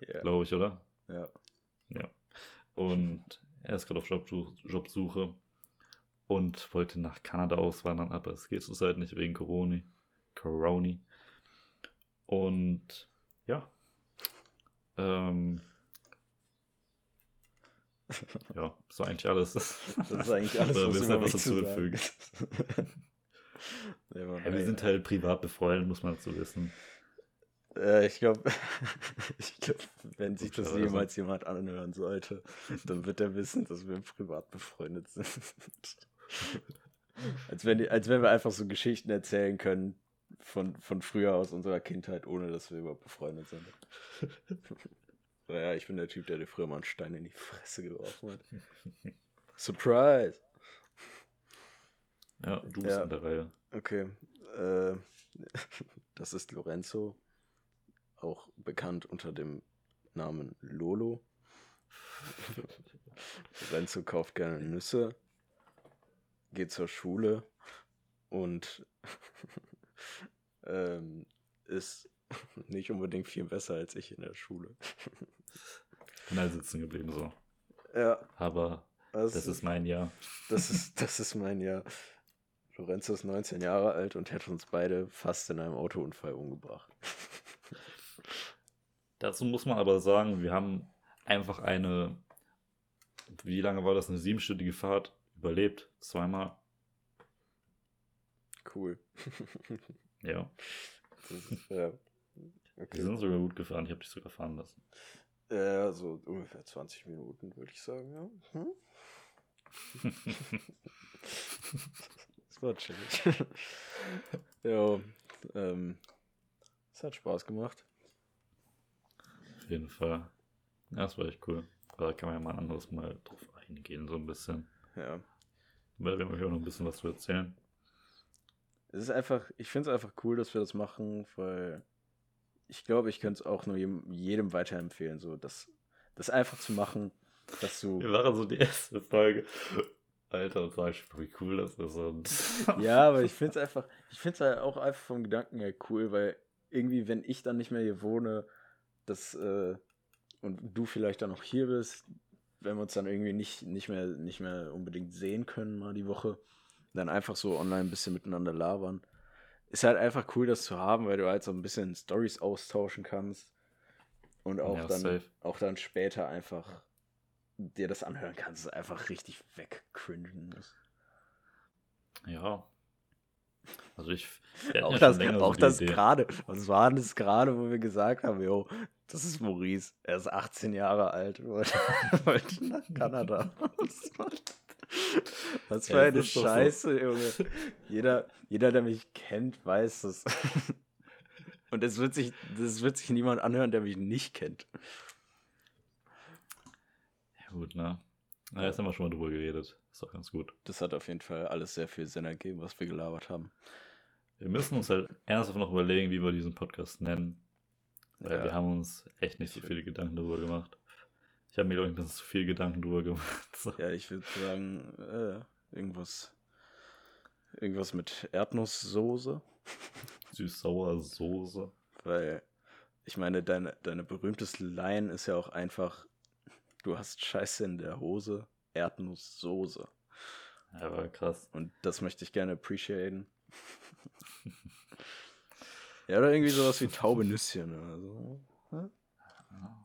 Ja. glaube ich, oder? ja. Ja. Und er ist gerade auf Jobsuch- Jobsuche und wollte nach Kanada auswandern, aber es geht zurzeit nicht wegen Corona. Corona. Und ja. Ähm, ja, war eigentlich alles. Das ist eigentlich alles, was willst du du über etwas mich zu hinzufügen? Mann, Ja, wir sind halt privat befreundet, muss man dazu wissen. Äh, ich glaube, ich glaub, wenn sich das jemals jemand anhören sollte, dann wird er wissen, dass wir privat befreundet sind. als, wenn, als wenn wir einfach so Geschichten erzählen können von, von früher aus unserer Kindheit, ohne dass wir überhaupt befreundet sind. Naja, ich bin der Typ, der dir früher mal einen Stein in die Fresse geworfen hat. Surprise! Ja, du bist Ja. in der Reihe. Okay. Äh, das ist Lorenzo, auch bekannt unter dem Namen Lolo. Lorenzo kauft gerne Nüsse, geht zur Schule und ähm, ist nicht unbedingt viel besser als ich in der Schule. Halt sitzen geblieben so. Ja, Aber das, das ist mein Jahr. das ist, das ist mein Jahr. Lorenzo ist 19 Jahre alt und hätte uns beide fast in einem Autounfall umgebracht. Dazu muss man aber sagen, wir haben einfach eine, wie lange war das, eine siebenstündige Fahrt überlebt. Zweimal. Cool. Ja. Ist, ja. Wir Okay. sind sogar gut gefahren. Ich habe dich sogar fahren lassen. Ja, so ungefähr 20 Minuten, würde ich sagen, ja. Hm? Das war chillig. ja, ähm, es hat Spaß gemacht. Auf jeden Fall. Ja, das war echt cool. Da kann man ja mal ein anderes Mal drauf eingehen, so ein bisschen. Ja. Weil wir haben auch noch ein bisschen was zu erzählen. Es ist einfach, ich finde es einfach cool, dass wir das machen, weil ich glaube, ich könnte es auch nur jedem, jedem weiterempfehlen, so das, das einfach zu machen, dass du. Wir waren so die erste Folge. Alter, das war echt wie cool das ist. Und Ja, aber ich finde es einfach, ich finde es halt auch einfach vom Gedanken her cool, weil irgendwie, wenn ich dann nicht mehr hier wohne, das, äh, und du vielleicht dann noch hier bist, wenn wir uns dann irgendwie nicht, nicht, mehr, nicht mehr unbedingt sehen können, mal die Woche, dann einfach so online ein bisschen miteinander labern. Ist halt einfach cool, das zu haben, weil du halt so ein bisschen Stories austauschen kannst und auch, Ja, dann, safe. auch dann später einfach dir das anhören kannst, es einfach richtig wegcringen ist. Ja. Also ich. Auch ja das, so auch die das gerade, was war das gerade, wo wir gesagt haben, jo, das ist Maurice, er ist 18 Jahre alt, wollte nach Kanada. Was für eine doch so. Scheiße, Junge. Jeder, jeder, der mich kennt, weiß es. Und es wird sich, das wird sich niemand anhören, der mich nicht kennt. Ja, gut, ne? Na, jetzt haben wir schon mal drüber geredet. Ist doch ganz gut. Das hat auf jeden Fall alles sehr viel Sinn ergeben, was wir gelabert haben. Wir müssen uns halt ernsthaft noch überlegen, wie wir diesen Podcast nennen. Weil Ja. wir haben uns echt nicht so viele Gedanken darüber gemacht. Ich habe mir, glaube ich, ein bisschen zu viel Gedanken drüber gemacht. So. Ja, ich würde sagen, äh, irgendwas, irgendwas mit Erdnusssoße. Süß-sauer Soße. Weil, ich meine, deine, deine berühmteste Line ist ja auch einfach, du hast Scheiße in der Hose, Erdnusssoße. Ja, war krass. Und das möchte ich gerne appreciaten. ja, oder irgendwie sowas wie taube Nüsschen oder so. Hä?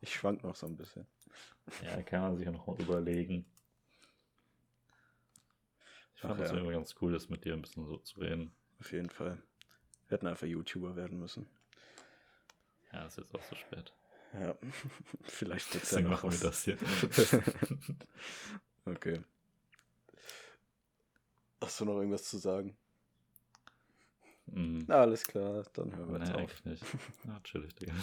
Ich schwank noch so ein bisschen. Ja, kann man sich ja noch mal überlegen. Ich fand das ja. immer ganz cool, das mit dir ein bisschen so zu reden. Auf jeden Fall. Wir hätten einfach YouTuber werden müssen. Ja, ist jetzt auch so spät. Ja, vielleicht wird's ja Deswegen noch machen wir was. das hier. okay. Hast du noch irgendwas zu sagen? Mhm. Na, alles klar, dann hören wir Nee, jetzt auf. nicht. Ja, chillig, Digga.